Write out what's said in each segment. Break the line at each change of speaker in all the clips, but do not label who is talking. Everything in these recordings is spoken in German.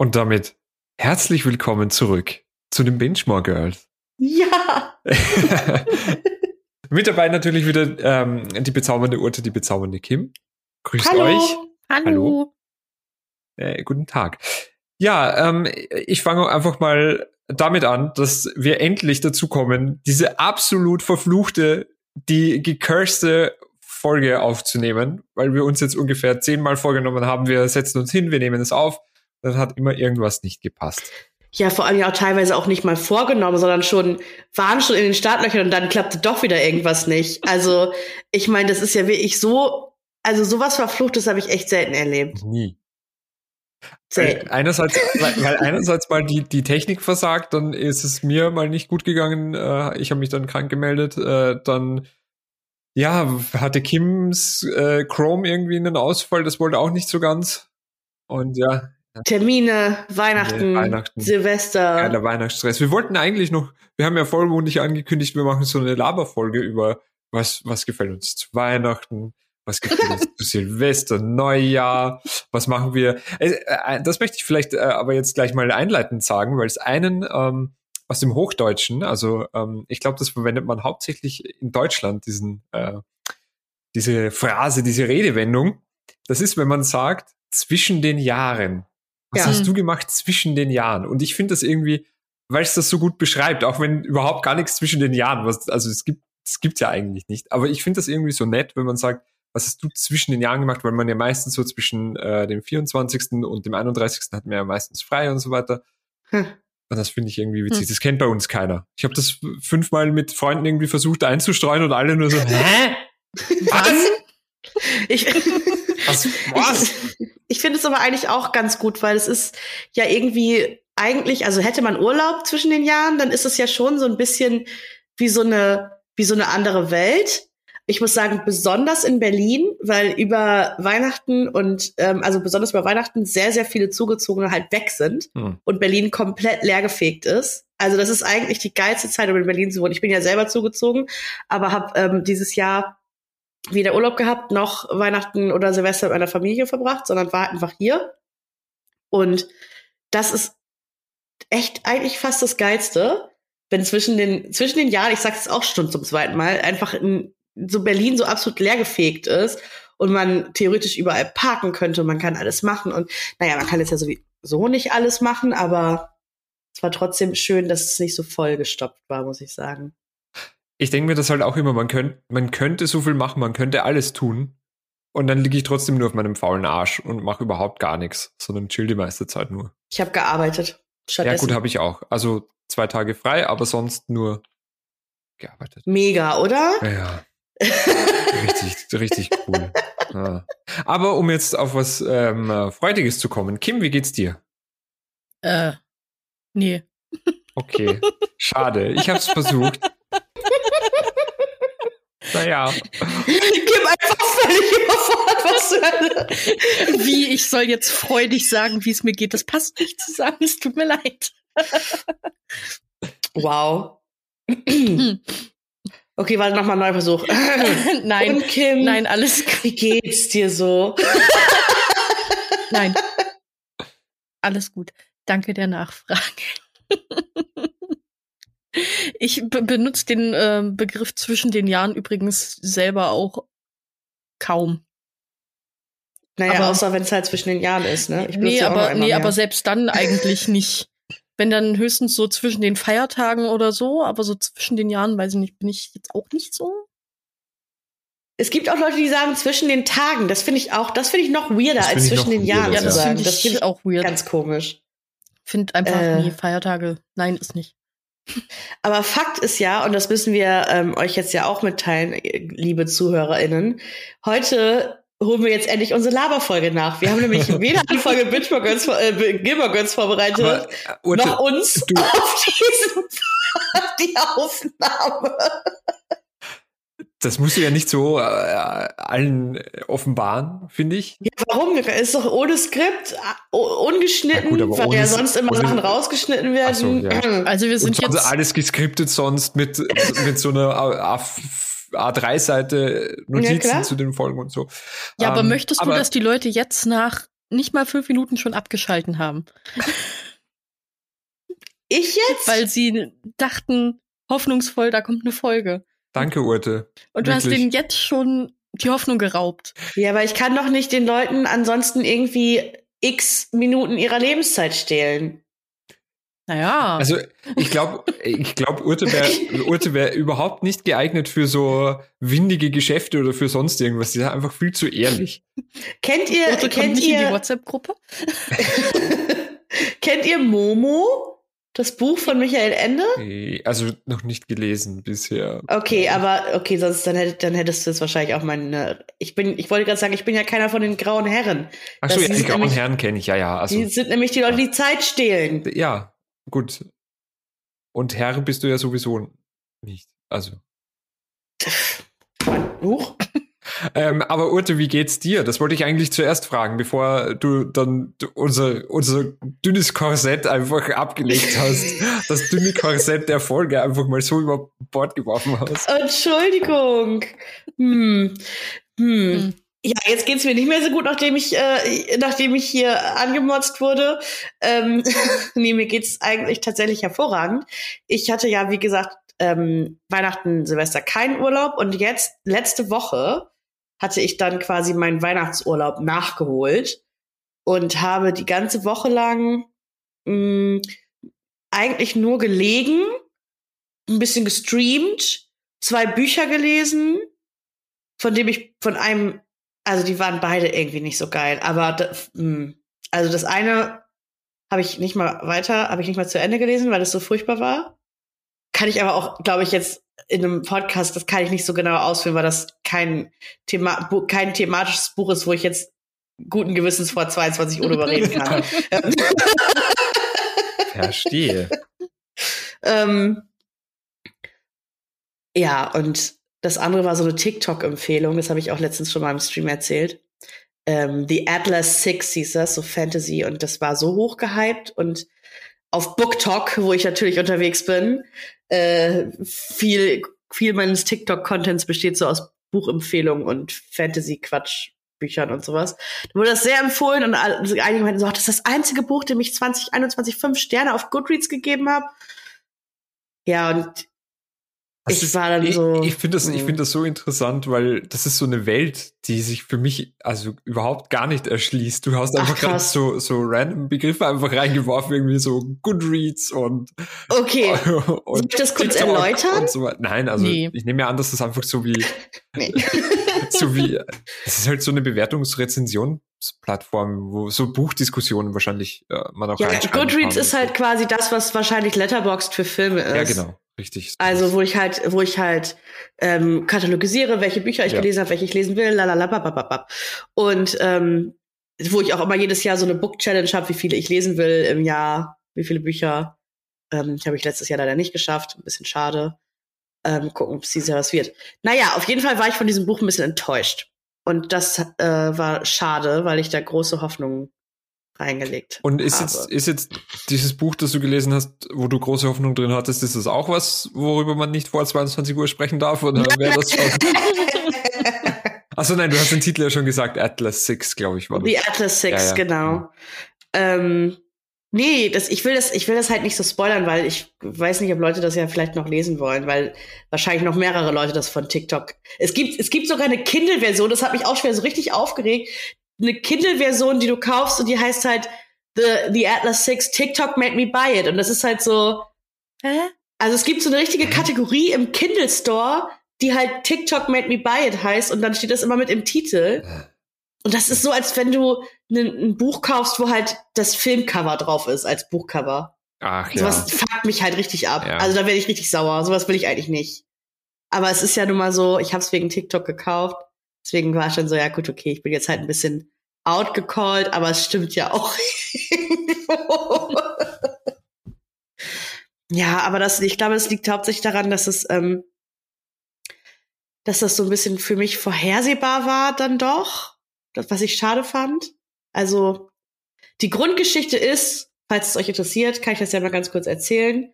Und damit herzlich willkommen zurück zu den Benchmark Girls.
Ja!
Mit dabei natürlich wieder ähm, die bezaubernde Urte, die bezaubernde Kim. Grüßt
Hallo.
euch.
Hallo.
Hallo. Äh, guten Tag. Ja, ähm, ich fange einfach mal damit an, dass wir endlich dazu kommen, diese absolut verfluchte, die gecurste Folge aufzunehmen, weil wir uns jetzt ungefähr zehnmal vorgenommen haben, wir setzen uns hin, wir nehmen es auf, dann hat immer irgendwas nicht gepasst.
Ja, vor allem ja auch teilweise auch nicht mal vorgenommen, sondern schon, waren schon in den Startlöchern und dann klappte doch wieder irgendwas nicht. Also, ich meine, das ist ja wirklich so, also sowas Verfluchtes habe ich echt selten erlebt.
Nie.
Selten.
Äh, einerseits, weil, weil einerseits mal die, die Technik versagt, dann ist es mir mal nicht gut gegangen. Äh, ich habe mich dann krank gemeldet. Äh, dann ja, hatte Kims äh, Chrome irgendwie einen Ausfall, das wollte auch nicht so ganz. Und ja,
Termine, Weihnachten,
Weihnachten.
Silvester.
geiler Weihnachtsstress. Wir wollten eigentlich noch, wir haben ja vollmundig angekündigt, wir machen so eine Laberfolge über was, was gefällt uns zu Weihnachten, was gefällt uns zu Silvester, Neujahr, was machen wir. Äh, das möchte ich vielleicht äh, aber jetzt gleich mal einleitend sagen, weil es einen ähm, aus dem Hochdeutschen, also ähm, ich glaube, das verwendet man hauptsächlich in Deutschland, diesen, äh, diese Phrase, diese Redewendung. Das ist, wenn man sagt, zwischen den Jahren. Was
Ja.
hast du gemacht zwischen den Jahren? Und ich finde das irgendwie, weil es das so gut beschreibt, auch wenn überhaupt gar nichts zwischen den Jahren, was, also es gibt, es gibt's ja eigentlich nicht. Aber ich finde das irgendwie so nett, wenn man sagt, was hast du zwischen den Jahren gemacht, weil man ja meistens so zwischen äh, dem 24. und dem 31. hat man ja meistens frei und so weiter.
Hm.
Und das finde ich irgendwie witzig.
Hm.
Das kennt bei uns keiner. Ich habe das fünfmal mit Freunden irgendwie versucht einzustreuen und alle nur so, hä? Was?
Ich,
Was? Was?
ich, ich finde es aber eigentlich auch ganz gut, weil es ist ja irgendwie eigentlich, also hätte man Urlaub zwischen den Jahren, dann ist es ja schon so ein bisschen wie so eine, wie so eine andere Welt. Ich muss sagen, besonders in Berlin, weil über Weihnachten und ähm, also besonders über Weihnachten sehr, sehr viele Zugezogene halt weg sind
Hm.
und Berlin komplett leergefegt ist. Also das ist eigentlich die geilste Zeit, um in Berlin zu wohnen. Ich bin ja selber zugezogen, aber habe ähm, dieses Jahr weder Urlaub gehabt, noch Weihnachten oder Silvester mit meiner Familie verbracht, sondern war einfach hier. Und das ist echt eigentlich fast das Geilste, wenn zwischen den, zwischen den Jahren, ich sag's jetzt auch schon zum zweiten Mal, einfach in, so Berlin so absolut leergefegt ist und man theoretisch überall parken könnte man kann alles machen. Und naja, man kann jetzt ja sowieso nicht alles machen, aber es war trotzdem schön, dass es nicht so vollgestopft war, muss ich sagen.
Ich denke mir das halt auch immer, man könnte, man könnte so viel machen, man könnte alles tun. Und dann liege ich trotzdem nur auf meinem faulen Arsch und mache überhaupt gar nichts, sondern chill die meiste Zeit nur.
Ich habe gearbeitet.
Ja, gut, habe ich auch. Also zwei Tage frei, aber sonst nur gearbeitet.
Mega, oder?
Ja, ja. richtig, richtig cool. Ja. Aber um jetzt auf was ähm, äh, Freudiges zu kommen. Kim, wie geht's dir?
Äh, nee.
Okay, schade. Ich habe es versucht. Naja,
Kim einfach völlig überfordert, was Hölle.
Wie, ich soll jetzt freudig sagen, wie es mir geht. Das passt nicht zusammen. Es tut mir leid.
Wow. Okay, warte, nochmal ein neuer Versuch.
nein,
Und Kim,
nein, alles gut.
wie geht's dir so?
Nein. Alles gut. Danke der Nachfrage. Ich be benutze den ähm, Begriff zwischen den Jahren übrigens selber auch kaum.
Naja,
Aber-
außer wenn es halt zwischen den Jahren ist, ne? Ich
nee, aber, nee
mehr.
aber selbst dann eigentlich nicht. Wenn dann höchstens so zwischen den Feiertagen oder so, aber so zwischen den Jahren, weiß ich nicht, bin ich jetzt auch nicht so.
Es gibt auch Leute, die sagen zwischen den Tagen. Das finde ich auch, das finde ich noch weirder als
finde
zwischen den Jahren
Ja, das finde ich,
Das finde ich
auch weird.
ganz komisch.
Find einfach,
Äh.
nee, Feiertage, nein, ist nicht.
Aber Fakt ist ja, und das müssen wir ähm, euch jetzt ja auch mitteilen, äh, liebe ZuhörerInnen, heute holen wir jetzt endlich unsere Laberfolge nach. Wir haben nämlich weder eine Folge Bitchmore Girls, äh, Gilmore Girls vorbereitet,
aber äh, Urte,
noch uns
du-
auf diesen die Aufnahme.
Das musst du ja nicht so äh, allen äh, offenbaren, finde ich.
Ja, warum? Ist doch ohne Skript, uh, ungeschnitten,
Ja, gut, aber
weil ja sonst immer Sachen rausgeschnitten werden.
So, ja.
Also wir sind
sonst
jetzt.
alles geskriptet sonst mit, mit so einer A- A3-Seite
Ja, klar.
Notizen zu den Folgen und so.
Ja, aber
Ähm,
möchtest du,
aber-
dass die Leute jetzt nach nicht mal fünf Minuten schon abgeschalten haben.
Ich jetzt?
Weil sie dachten, hoffnungsvoll, da kommt eine Folge.
Danke, Urte.
Und du hast
Wirklich.
denen jetzt schon die Hoffnung geraubt.
ja, aber ich kann doch nicht den Leuten ansonsten irgendwie x Minuten ihrer Lebenszeit stehlen.
Naja.
Also ich glaube, ich glaube, Urte wäre Urte wär überhaupt nicht geeignet für so windige Geschäfte oder für sonst irgendwas. Die ist einfach viel zu ehrlich.
Kennt ihr,
Urte kommt
kennt
nicht in die
ihr,
WhatsApp-Gruppe?
kennt ihr Momo? Das Buch von Michael Ende?
Also noch nicht gelesen bisher.
Okay, aber okay, sonst dann, hätt, dann hättest du jetzt wahrscheinlich auch meine. Ich bin, ich wollte gerade sagen, ich bin ja keiner von den grauen Herren.
Ach so, ja, die grauen
nämlich-
Herren kenne ich, ja, ja. Also,
Die sind nämlich die Leute, die Zeit stehlen.
ja, gut. Und Herr bist du ja sowieso nicht. Also.
Huch.
Ähm, aber Urte, wie geht's dir? Das wollte ich eigentlich zuerst fragen, bevor du dann unser, unser dünnes Korsett einfach abgelegt hast. das dünne Korsett der Folge einfach mal so über Bord geworfen hast.
Entschuldigung. Hm. Hm.
Hm.
Ja, jetzt geht's mir nicht mehr so gut, nachdem ich, äh, nachdem ich hier angemotzt wurde. Ähm, nee, mir geht's eigentlich tatsächlich hervorragend. Ich hatte ja, wie gesagt, ähm, Weihnachten, Silvester keinen Urlaub und jetzt, letzte Woche, hatte ich dann quasi meinen Weihnachtsurlaub nachgeholt und habe die ganze Woche lang mh, eigentlich nur gelegen, ein bisschen gestreamt, zwei Bücher gelesen, von dem ich von einem, also die waren beide irgendwie nicht so geil, aber mh, also das eine habe ich nicht mal weiter, habe ich nicht mal zu Ende gelesen, weil es so furchtbar war. Kann ich aber auch, glaube ich, jetzt in einem Podcast, das kann ich nicht so genau ausführen, weil das kein Thema, kein thematisches Buch ist, wo ich jetzt guten Gewissens vor 22 Uhr drüber reden kann.
Verstehe.
ähm, ja, und das andere war so eine TikTok-Empfehlung, das habe ich auch letztens schon mal im Stream erzählt. Ähm, The Atlas Six hieß das, so Fantasy, und das war so hoch gehypt und auf BookTok, wo ich natürlich unterwegs bin, äh, viel, viel meines TikTok-Contents besteht so aus Buchempfehlungen und Fantasy-Quatsch-Büchern und sowas. Da wurde das sehr empfohlen und einige meinten so, das ist das einzige Buch, dem ich 2021 fünf Sterne auf Goodreads gegeben habe. Ja, und
Das
Ich war dann so,
Ich finde das, ich
hm.
finde das so interessant, weil das ist so eine Welt, die sich für mich also überhaupt gar nicht erschließt. Du hast
Ach,
einfach gerade so, so random Begriffe einfach reingeworfen, irgendwie so Goodreads und,
okay,
und
soll ich das kurz
TikTok
erläutern?
So. Nein, also
Nee.
ich nehme an, dass das einfach so wie,
Nee.
so wie, es ist halt so eine Bewertungsrezensionsplattform, wo so Buchdiskussionen wahrscheinlich äh, man auch
Ja, Goodreads ist halt quasi das, was wahrscheinlich Letterboxd für Filme ist.
Ja, genau, richtig.
Also wo ich halt, wo ich halt ähm, katalogisiere, welche Bücher ich
Ja.
gelesen habe, welche ich lesen will, lalalabababab. Und ähm, wo ich auch immer jedes Jahr so eine Book Challenge habe, wie viele ich lesen will im Jahr, wie viele Bücher. Ähm, ich habe ich letztes Jahr leider nicht geschafft, ein bisschen schade. Ähm, gucken, ob es dieses Jahr was wird. Naja, auf jeden Fall war ich von diesem Buch ein bisschen enttäuscht. Und das äh, war schade, weil ich da große Hoffnungen reingelegt
Und ist
habe.
jetzt, ist jetzt dieses Buch, das du gelesen hast, wo du große Hoffnung drin hattest, ist das auch was, worüber man nicht vor 22 Uhr sprechen darf? Oder wäre das schon? Achso, nein, du hast den Titel ja schon gesagt, Atlas 6, glaube ich, war das.
The Atlas Six,
Ja, ja.
genau. Ähm, nee, das, ich will das, ich will das halt nicht so spoilern, weil ich weiß nicht, ob Leute das ja vielleicht noch lesen wollen, weil wahrscheinlich noch mehrere Leute das von TikTok. Es gibt, es gibt sogar eine Kindle-Version, das hat mich auch schon wieder so richtig aufgeregt. Eine Kindle-Version, die du kaufst und die heißt halt The, The Atlas Six TikTok made me buy it. Und das ist halt so,
Hä?
also es gibt so eine richtige Kategorie im Kindle Store, die halt TikTok made me buy it heißt und dann steht das immer mit im Titel. Und das ist so, als wenn du ne- ein Buch kaufst, wo halt das Filmcover drauf ist als Buchcover.
Ach ja.
Sowas fuckt mich halt richtig ab.
Ja.
Also da werde ich richtig sauer. Sowas will ich eigentlich nicht. Aber es ist ja nun mal so, ich habe es wegen TikTok gekauft. Deswegen war ich schon so, ja gut, okay, ich bin jetzt halt ein bisschen outgecallt, aber es stimmt ja auch. ja, aber das, ich glaube, es liegt hauptsächlich daran, dass es, ähm, dass das so ein bisschen für mich vorhersehbar war dann doch. Das, was ich schade fand. Also, die Grundgeschichte ist, falls es euch interessiert, kann ich das ja mal ganz kurz erzählen.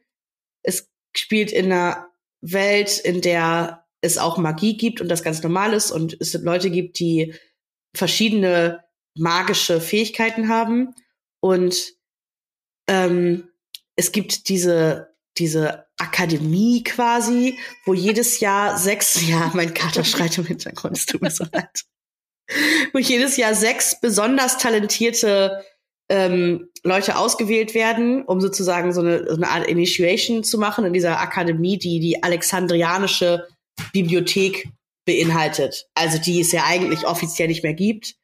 Es spielt in einer Welt, in der es auch Magie gibt und das ganz normal ist und es Leute gibt, die verschiedene magische Fähigkeiten haben. Und ähm, es gibt diese, diese Akademie quasi, wo jedes Jahr sechs, ja, mein Kater schreit im Hintergrund, es tut mir so leid. Wo jedes Jahr sechs besonders talentierte ähm, Leute ausgewählt werden, um sozusagen so eine, so eine Art Initiation zu machen in dieser Akademie, die die alexandrianische Bibliothek beinhaltet. Also die es ja eigentlich offiziell nicht mehr gibt,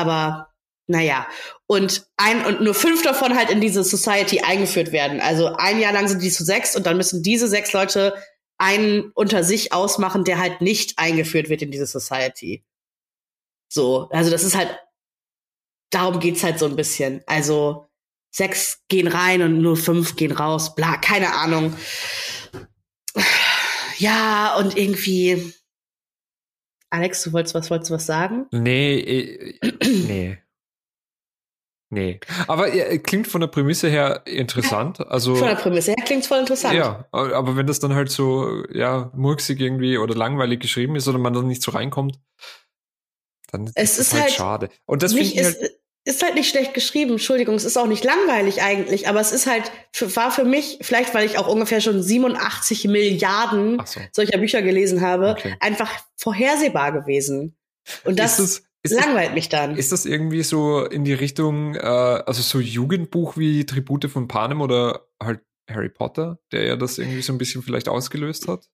aber naja. Und ein und nur fünf davon halt in diese Society eingeführt werden. Also ein Jahr lang sind die zu sechs und dann müssen diese sechs Leute einen unter sich ausmachen, der halt nicht eingeführt wird in diese Society. So, also das ist halt, darum geht's halt so ein bisschen. Also sechs gehen rein und nur fünf gehen raus, bla, keine Ahnung. Ja, und irgendwie. Alex, du wolltest was, wolltest du was sagen?
Nee, äh, nee. Nee. Aber ja, klingt von der Prämisse her interessant. Also,
Von der Prämisse her klingt's voll interessant.
ja, aber wenn das dann halt so, ja, murksig irgendwie oder langweilig geschrieben ist oder man dann nicht so reinkommt, dann
Es
ist das halt,
halt
schade. Und das finde ich halt,
ist halt nicht schlecht geschrieben, Entschuldigung, es ist auch nicht langweilig eigentlich, aber es ist halt, für, war für mich, vielleicht weil ich auch ungefähr schon 87 Milliarden
so.
solcher Bücher gelesen habe,
Okay.
einfach vorhersehbar gewesen. Und das
ist das, ist das,
langweilt mich dann.
ist das irgendwie so in die Richtung, äh, also so Jugendbuch wie Tribute von Panem oder halt Harry Potter, der ja das irgendwie so ein bisschen vielleicht ausgelöst hat?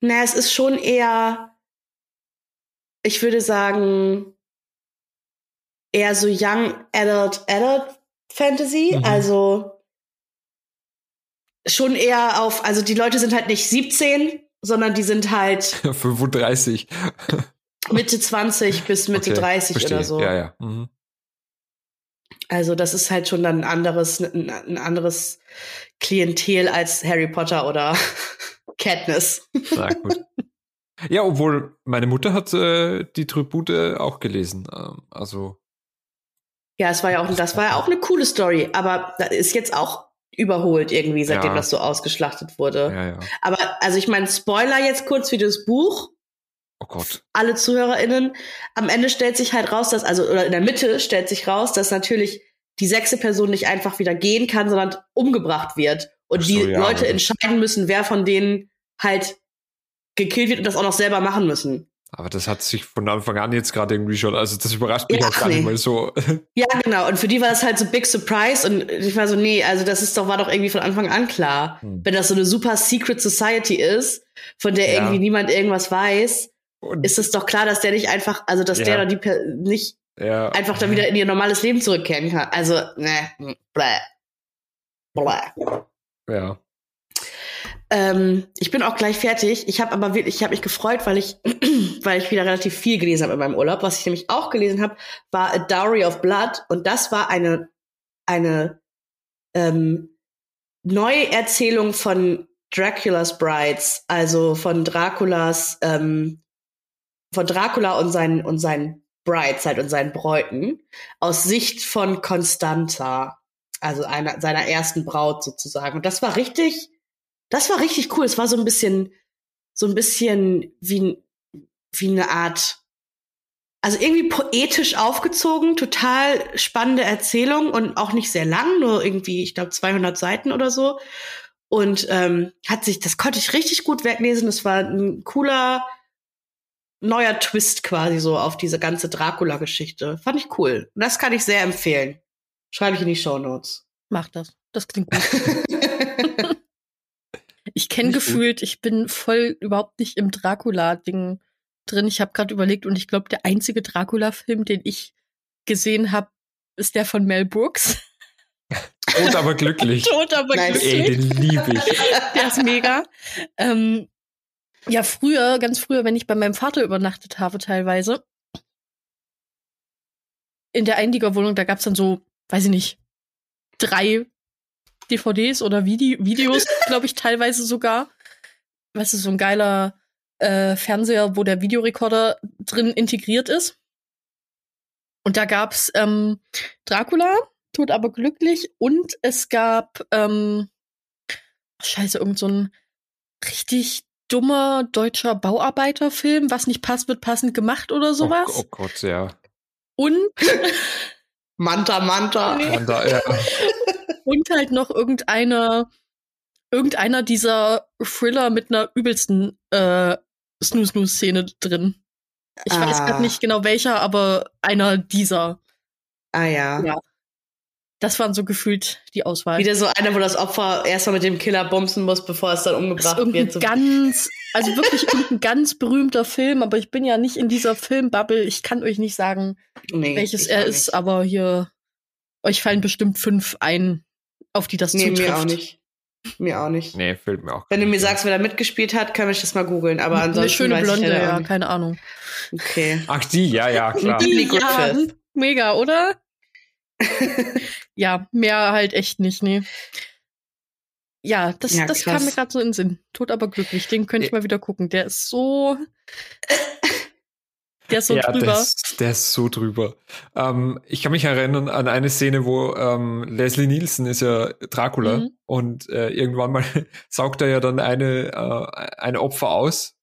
Na, es ist schon eher, ich würde sagen, eher so Young Adult Adult Fantasy.
Mhm.
Also schon eher auf, also die Leute sind halt nicht 17, sondern die sind halt
35.
Mitte 20 bis Mitte
Okay,
30
verstehe.
oder so.
Ja, ja. Mhm.
Also das ist halt schon dann ein anderes, ein, ein anderes Klientel als Harry Potter oder Katniss.
Na gut. Ja, obwohl meine Mutter hat äh, die Tribute auch gelesen. Ähm, also
Ja, es war ja auch, das war ja auch eine coole Story, aber das ist jetzt auch überholt irgendwie, seitdem
Ja.
das so ausgeschlachtet wurde.
ja, ja.
Aber also ich meine, Spoiler jetzt kurz für das Buch.
Oh Gott.
Alle ZuhörerInnen, am Ende stellt sich halt raus, dass, also, oder in der Mitte stellt sich raus, dass natürlich die sechste Person nicht einfach wieder gehen kann, sondern umgebracht wird. Und
so,
die Leute entscheiden müssen, wer von denen halt gekillt wird und das auch noch selber machen müssen.
Aber das hat sich von Anfang an jetzt gerade irgendwie schon, also das überrascht mich
Ja,
auch gar
nee.
nicht mal so.
Ja, genau. Und für die war das halt so Big Surprise. Und ich war so, nee, also das ist doch, war doch irgendwie von Anfang an klar.
Hm.
Wenn das so eine super Secret Society ist, von der
Ja.
irgendwie niemand irgendwas weiß,
Und,
ist es doch klar, dass der nicht einfach, also dass
Ja.
der oder die Per- nicht
ja.
einfach dann wieder in ihr normales Leben zurückkehren kann. Also, ne, bläh. Bläh.
Ja.
Ähm, ich bin auch gleich fertig. Ich habe aber wirklich, ich habe mich gefreut, weil ich, weil ich wieder relativ viel gelesen habe in meinem Urlaub. Was ich nämlich auch gelesen habe, war A Dowry of Blood und das war eine eine ähm, Neuerzählung von Dracula's Brides, also von Draculas ähm, von Dracula und seinen und seinen Brides halt und seinen Bräuten aus Sicht von Constanta, also einer seiner ersten Braut sozusagen. Und das war richtig das war richtig cool. Es war so ein bisschen, so ein bisschen wie, wie eine Art, also irgendwie poetisch aufgezogen, total spannende Erzählung und auch nicht sehr lang, nur irgendwie, ich glaube, 200 Seiten oder so. Und ähm, hat sich, das konnte ich richtig gut weglesen. Das war ein cooler neuer Twist quasi so auf diese ganze Dracula-Geschichte. Fand ich cool. Und das kann ich sehr empfehlen. Schreibe ich in die Show Notes.
Mach das. Das klingt gut. Ich kenne
Nicht gut.
gefühlt, ich bin voll überhaupt nicht im Dracula-Ding drin. Ich habe gerade überlegt und ich glaube, der einzige Dracula-Film, den ich gesehen habe, ist der von Mel Brooks.
Und aber glücklich.
Tot, aber
Nice.
glücklich.
Ey, den liebe ich.
Der ist mega. Ähm, ja, früher, ganz früher, wenn ich bei meinem Vater übernachtet habe, teilweise, in der Einliegerwohnung, da gab's dann so, weiß ich nicht, drei DVDs oder Vide Videos, glaube ich, teilweise sogar. Weißt du, so ein geiler äh, Fernseher, wo der Videorekorder drin integriert ist. Und da gab's ähm, Dracula, tot aber glücklich, und es gab ähm, Scheiße, irgend so ein richtig dummer deutscher Bauarbeiterfilm, was nicht passt, wird passend gemacht oder
Oh,
sowas.
oh Gott, ja.
Und
Manta, Manta.
Nee.
Da, ja.
Und halt noch irgendeiner, irgendeiner dieser Thriller mit einer übelsten äh, Snoo-Snoo-Szene drin. Ich weiß
Ah.
gerade nicht genau welcher, aber einer dieser.
Ah ja.
Ja. Das waren so gefühlt die Auswahl.
Wieder so einer, wo das Opfer erstmal mit dem Killer bumsen muss, bevor es dann
das ist
umgebracht wird. So
ganz, also wirklich irgendein ganz berühmter Film, aber ich bin ja nicht in dieser Filmbubble. Ich kann euch nicht sagen,
nee,
welches er ist,
nicht.
aber hier, euch fallen bestimmt fünf ein, auf die das
Nee,
zutrifft.
mir auch nicht. Mir auch nicht.
Nee, fällt mir auch.
Wenn du mir sagst, wer da mitgespielt hat, kann ich das mal googeln. Aber ansonsten
Eine schöne
weiß
Blonde, ja,
nicht.
keine Ahnung.
Okay.
Ach, die, ja, ja, klar.
Die- Emily
Ja, mega, oder? Ja, mehr halt echt nicht, nee. Ja, das,
Ja,
das
krass.
kam mir gerade so in den Sinn. Tot aber glücklich, den könnte ich mal wieder gucken. Der ist so. Der ist so
ja,
drüber.
Der ist, der ist so drüber. Ähm, ich kann mich erinnern an eine Szene, wo ähm, Leslie Nielsen ist ja Dracula
Mhm.
und äh, irgendwann mal saugt er ja dann eine, äh, ein Opfer aus,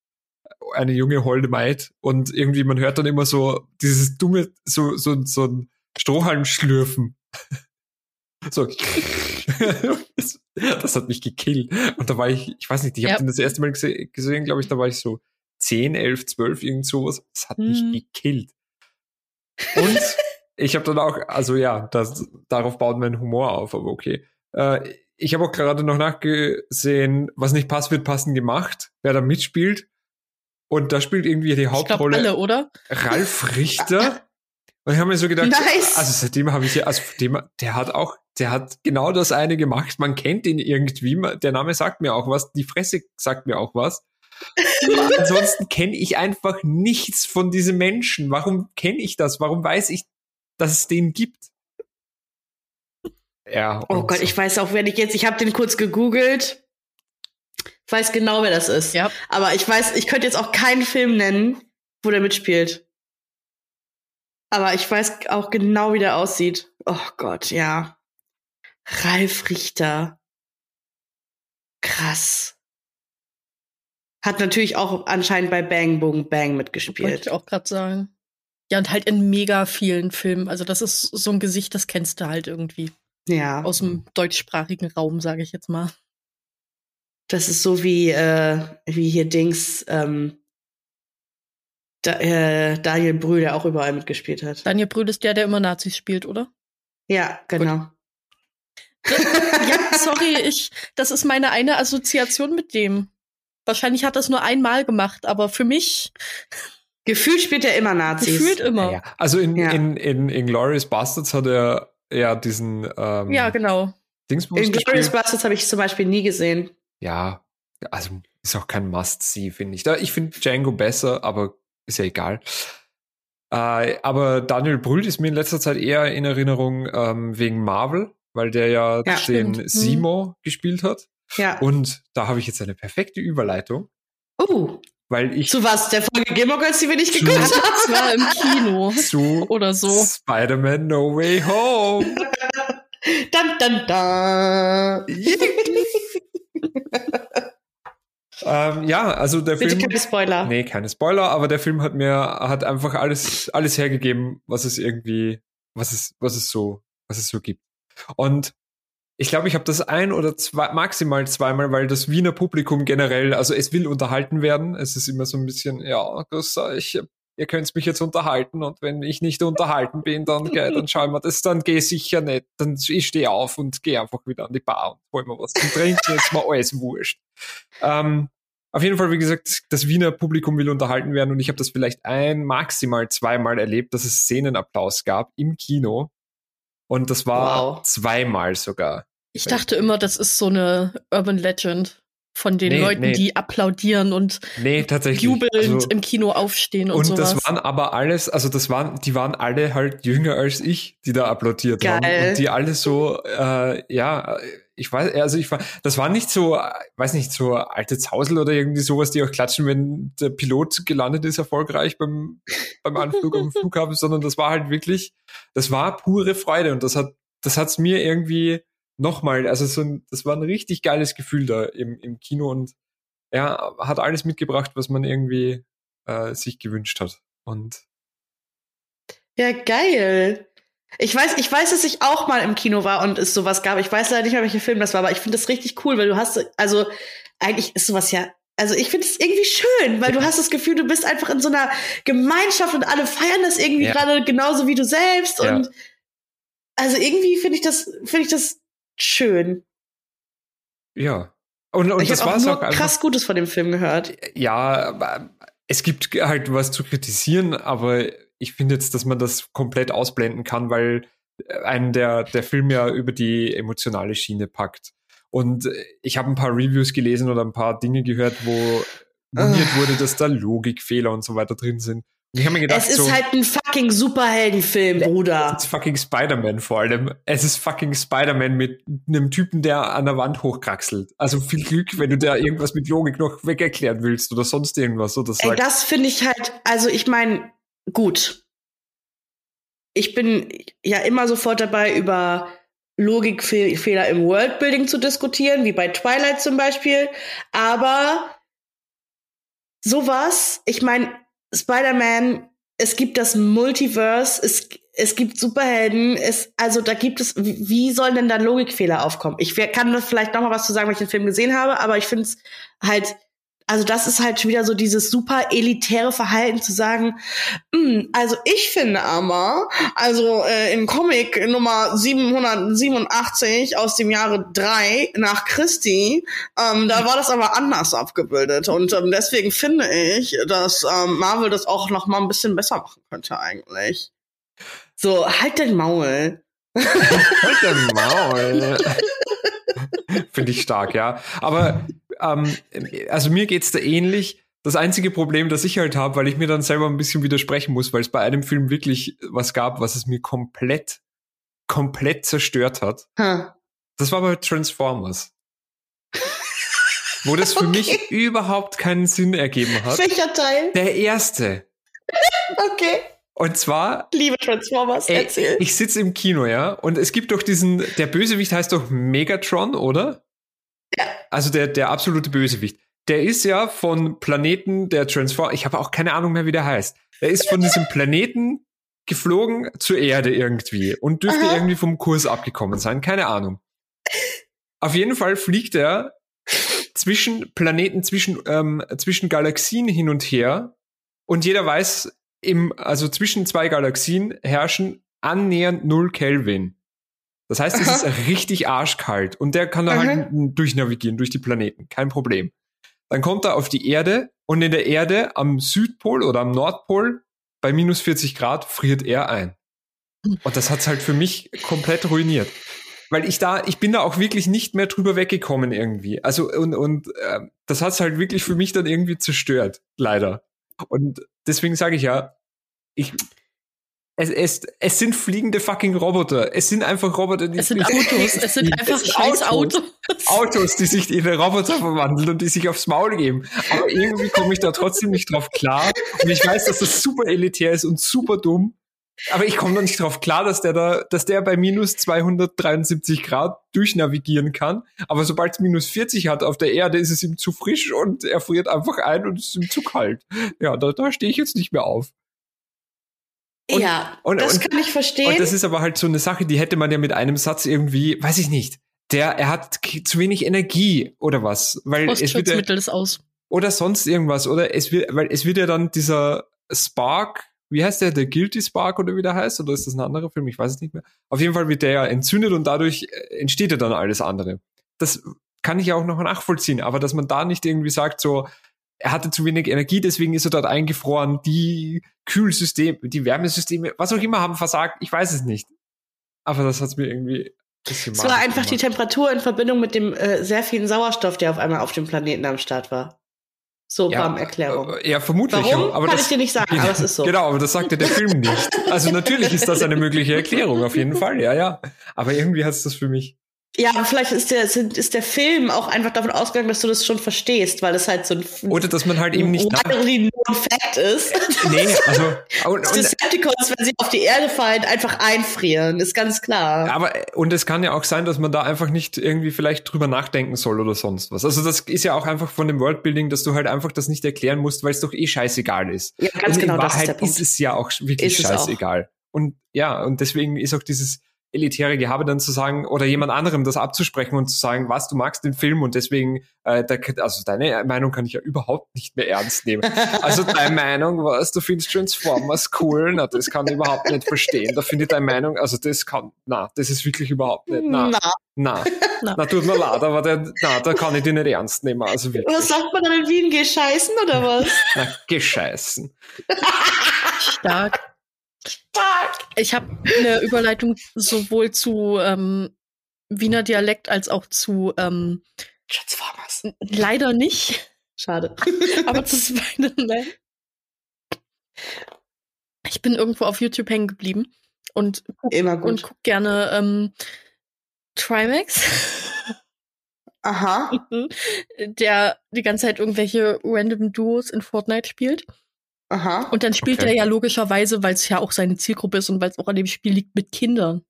eine junge holde Maid und irgendwie man hört dann immer so dieses dumme, so, so, so ein Strohhalm schlürfen. So. das, das hat mich gekillt. Und da war ich, ich weiß nicht, ich habe
Ja.
den das erste Mal gese gesehen, glaube ich, da war ich so 10, 11, 12, irgend sowas. Das hat mich
Mhm.
gekillt. Und ich habe dann auch, also ja, das, darauf baut mein Humor auf, aber okay. Äh, ich habe auch gerade noch nachgesehen, was nicht passt, wird passend gemacht, wer da mitspielt. Und da spielt irgendwie die
ich glaube
Hauptrolle
alle, oder?
Ralf Richter. Und ich habe mir so gedacht,
Nice.
also seitdem habe ich ja, also dem, der hat auch, der hat genau das eine gemacht. Man kennt ihn irgendwie. Der Name sagt mir auch was. Die Fresse sagt mir auch was. Aber ansonsten kenne ich einfach nichts von diesem Menschen. Warum kenne ich das? Warum weiß ich, dass es den gibt? Ja.
Oh Gott,
so.
ich weiß auch, wenn ich jetzt, ich habe den kurz gegoogelt. Ich weiß genau, wer das ist.
Ja.
Aber ich weiß, ich könnte jetzt auch keinen Film nennen, wo der mitspielt. Aber ich weiß auch genau, wie der aussieht. Oh Gott, ja. Ralf Richter. Krass. Hat natürlich auch anscheinend bei Bang Boom Bang
Wollte
mitgespielt.
ich auch gerade sagen. Ja, und halt in mega vielen Filmen. Also, das ist so ein Gesicht, das kennst du halt irgendwie.
Ja.
Aus dem deutschsprachigen Raum, sage ich jetzt mal.
Das ist so wie, äh, wie hier Dings, ähm, da, äh, Daniel Brühl, der auch überall mitgespielt hat.
Daniel Brühl ist der, der immer Nazis spielt, oder?
Ja, genau.
Ja, sorry, ich, das ist meine eine Assoziation mit dem. Wahrscheinlich hat das nur einmal gemacht, aber für mich
Gefühlt spielt er immer Nazis.
gefühlt immer.
Ja, also in,
Ja.
in, in Inglourious Bastards hat er ja diesen ähm,
Ja, genau.
Dingsbums
In Glorious. Bastards habe ich zum Beispiel nie gesehen.
Ja, also ist auch kein Must-See, finde ich. Da, ich finde Django besser, aber ist ja egal. Äh, aber Daniel Brühl ist mir in letzter Zeit eher in Erinnerung ähm, wegen Marvel, weil der ja,
Ja,
den
stimmt. Mhm.
Simo gespielt hat.
Ja.
Und da habe ich jetzt eine perfekte Überleitung,
Oh,
weil ich
zu was? Der Folge Gilmore Girls, die wir nicht geguckt haben?
Das war im Kino.
zu
Oder so.
Spider-Man No Way Home.
Dun, dun, dun.
ähm, ja, also der
Bitte
Film.
keine Spoiler.
Nee, keine Spoiler, aber der Film hat mir hat einfach alles alles hergegeben, was es irgendwie was es was es so was es so gibt. Und ich glaube, ich habe das ein oder zwei maximal zweimal, weil das Wiener Publikum generell, also es will unterhalten werden. Es ist immer so ein bisschen, ja, das ich ihr könnt mich jetzt unterhalten und wenn ich nicht unterhalten bin, dann gell, dann schauen wir das, dann geh sicher nicht, dann ich stehe auf und gehe einfach wieder an die Bar und hol mir was zum Trinken, jetzt mal alles wurscht. Ähm, auf jeden Fall, wie gesagt, das Wiener Publikum will unterhalten werden und ich habe das vielleicht ein, maximal zweimal erlebt, dass es Szenenapplaus gab im Kino. Und das war
Wow.
zweimal sogar.
Ich dachte immer, das ist so eine Urban Legend von den
Nee,
Leuten,
nee.
die applaudieren und
Nee,
jubelnd
Also-
im Kino aufstehen und,
und
sowas.
das waren aber alles, also das waren, die waren alle halt jünger als ich, die da applaudiert haben.
Geil.
Und die alle so, äh, ja, ich weiß, also ich war, das war nicht so, weiß nicht, so alte Zausel oder irgendwie sowas, die auch klatschen, wenn der Pilot gelandet ist, erfolgreich beim, beim Anflug am Flughafen, sondern das war halt wirklich, das war pure Freude und das hat, das hat's mir irgendwie nochmal, also so ein, das war ein richtig geiles Gefühl da im, im Kino und ja, hat alles mitgebracht, was man irgendwie äh, sich gewünscht hat. Und
Ja, geil. Ich weiß, ich weiß, dass ich auch mal im Kino war und es sowas gab. Ich weiß leider nicht mehr, welcher Film das war, aber ich finde das richtig cool, weil du hast, also eigentlich ist sowas ja, also ich finde es irgendwie schön, weil du hast das Gefühl, du bist einfach in so einer Gemeinschaft und alle feiern das irgendwie
Ja.
gerade genauso wie du selbst
Ja.
und also irgendwie finde ich das, finde ich das schön.
Ja. Und, und
ich
das
habe
war
auch nur
auch einfach.
krass Gutes von dem Film gehört.
Ja, es gibt halt was zu kritisieren, aber ich finde jetzt, dass man das komplett ausblenden kann, weil einen der, der Film ja über die emotionale Schiene packt. Und ich habe ein paar Reviews gelesen oder ein paar Dinge gehört, wo moniert
Ah.
wurde, dass da Logikfehler und so weiter drin sind. Ich habe mir gedacht,
Es ist
so,
halt ein fucking Superheldenfilm, Bruder.
es ist fucking Spider-Man vor allem. Es ist fucking Spider-Man mit einem Typen, der an der Wand hochkraxelt. Also viel Glück, wenn du da irgendwas mit Logik noch weg erklären willst oder sonst irgendwas. Oder
Ey, das finde ich halt, also ich meine, gut. Ich bin ja immer sofort dabei, über Logikfehler im Worldbuilding zu diskutieren, wie bei Twilight zum Beispiel. Aber sowas, ich meine, Spider-Man, es gibt das Multiverse, es, es gibt Superhelden, es, also da gibt es, wie sollen denn da Logikfehler aufkommen? Ich kann das vielleicht noch mal was zu sagen, weil ich den Film gesehen habe, aber ich finde es halt, also das ist halt wieder so dieses super elitäre Verhalten zu sagen, "Hm, also ich finde aber, also äh, in Comic Nummer 787 aus dem Jahre 3 nach Christi, ähm, da war das aber anders abgebildet und ähm, deswegen finde ich, dass ähm, Marvel das auch noch mal ein bisschen besser machen könnte eigentlich. So, halt dein Maul.
Halt dein Maul. Finde ich stark, ja. Aber ähm, also mir geht's da ähnlich. Das einzige Problem, das ich halt habe, weil ich mir dann selber ein bisschen widersprechen muss, weil es bei einem Film wirklich was gab, was es mir komplett, komplett zerstört hat.
Hm.
Das war bei Transformers. Wo das für mich überhaupt keinen Sinn ergeben hat.
Welcher Teil?
Der erste.
Okay.
Und zwar
Liebe Transformers,
Ey,
erzähl.
ich sitze im Kino, ja, und es gibt doch diesen, der Bösewicht heißt doch Megatron, oder?
Ja.
Also der, der absolute Bösewicht. Der ist ja von Planeten der Transform, ich habe auch keine Ahnung mehr, wie der heißt. Der ist von diesem Planeten geflogen zur Erde irgendwie und dürfte
Aha.
irgendwie vom Kurs abgekommen sein, keine Ahnung. Auf jeden Fall fliegt er zwischen Planeten, zwischen, ähm, zwischen Galaxien hin und her und jeder weiß, im, also zwischen zwei Galaxien herrschen annähernd null Kelvin. Das heißt, es
Aha.
ist richtig arschkalt und der kann da
Aha.
halt durchnavigieren durch die Planeten, kein Problem. Dann kommt er auf die Erde und in der Erde am Südpol oder am Nordpol bei minus 40 Grad friert er ein. Und das hat's halt für mich komplett ruiniert. Weil ich da, ich bin da auch wirklich nicht mehr drüber weggekommen irgendwie. Also und, und äh, das hat's halt wirklich für mich dann irgendwie zerstört, leider. Und deswegen sage ich ja, ich, es, es, es sind fliegende fucking Roboter. Es sind einfach Roboter, die
Es sind. Autos, es sind einfach
sind
scheiß
Autos.
Autos.
Autos, die sich in Roboter verwandeln und die sich aufs Maul geben. Aber irgendwie komme ich da trotzdem nicht drauf klar. Und ich weiß, dass das super elitär ist und super dumm. Aber ich komme da nicht drauf klar, dass der da, dass der bei minus 273 Grad durchnavigieren kann. Aber sobald es minus 40 hat auf der Erde, ist es ihm zu frisch und er friert einfach ein und es ist ihm zu kalt. Ja, da, da stehe ich jetzt nicht mehr auf. Und-
ja,
und-
das
und-
kann ich verstehen.
Und das ist aber halt so eine Sache, die hätte man ja mit einem Satz irgendwie, weiß ich nicht. Der, er hat zu wenig Energie oder was, weil es wird ja,
ist aus.
oder sonst irgendwas oder es wird, weil es wird ja dann dieser Spark, wie heißt der, der Guilty Spark oder wie der heißt oder ist das ein anderer Film? Ich weiß es nicht mehr. Auf jeden Fall wird der ja entzündet und dadurch äh, entsteht ja dann alles andere. Das kann ich ja auch noch nachvollziehen, aber dass man da nicht irgendwie sagt so, er hatte zu wenig Energie, deswegen ist er dort eingefroren, die Kühlsysteme, die Wärmesysteme, was auch immer haben versagt, ich weiß es nicht. Aber das hat mir irgendwie bisschen
es war einfach die
gemacht.
Temperatur in Verbindung mit dem äh, sehr vielen Sauerstoff, der auf einmal auf dem Planeten am Start war. So
ja,
bam Erklärung.
äh, Ja, vermutlich.
Warum?
ja, aber
Kann
das,
ich dir nicht sagen, aber es ist so.
Genau, aber das sagte der Film nicht. Also natürlich ist das eine mögliche Erklärung, auf jeden Fall, ja, ja. Aber irgendwie hat es das für mich.
Ja, vielleicht ist der, ist der Film auch einfach davon ausgegangen, dass du das schon verstehst, weil es halt so ein
Oder dass man halt eben nicht nach.
widely known fact ist.
Nee, also. Und, und,
Decepticons, wenn sie auf die Erde fallen, einfach einfrieren, ist ganz klar.
aber, und es kann ja auch sein, dass man da einfach nicht irgendwie vielleicht drüber nachdenken soll oder sonst was. Also das ist ja auch einfach von dem Worldbuilding, dass du halt einfach das nicht erklären musst, weil es doch eh scheißegal ist.
Ja, ganz
und
genau,
in
das ist
Wahrheit
der Punkt.
ist es ja auch wirklich
Ist es auch.
scheißegal. Und ja, und deswegen ist auch dieses elitäre Gehabe dann zu sagen oder jemand anderem das abzusprechen und zu sagen, was du magst den Film und deswegen, äh, da, also deine Meinung kann ich ja überhaupt nicht mehr ernst nehmen. Also deine Meinung, was du findest Transformers cool, na das kann ich überhaupt nicht verstehen. Da finde ich deine Meinung, also das kann, na, das ist wirklich überhaupt nicht, na,
Na.
na,
Na.
na, tut mir leid, aber der, na, da kann ich dich nicht ernst nehmen, also wirklich,
Was sagt man dann in Wien? Geh scheißen oder was?
na, gescheißen.
Stark. Ich habe eine Überleitung sowohl zu ähm, Wiener Dialekt als auch zu ähm,
Transformers.
leider nicht,
Schade.
aber zu Spider-Man. Ich bin irgendwo auf YouTube hängen geblieben und guck,
Immer
und
gut.
guck gerne ähm, Trimax,
Aha.
der die ganze Zeit irgendwelche random Duos in Fortnite spielt.
Aha.
Und dann spielt
Okay.
er ja logischerweise, weil es ja auch seine Zielgruppe ist und weil es auch an dem Spiel liegt, mit Kindern.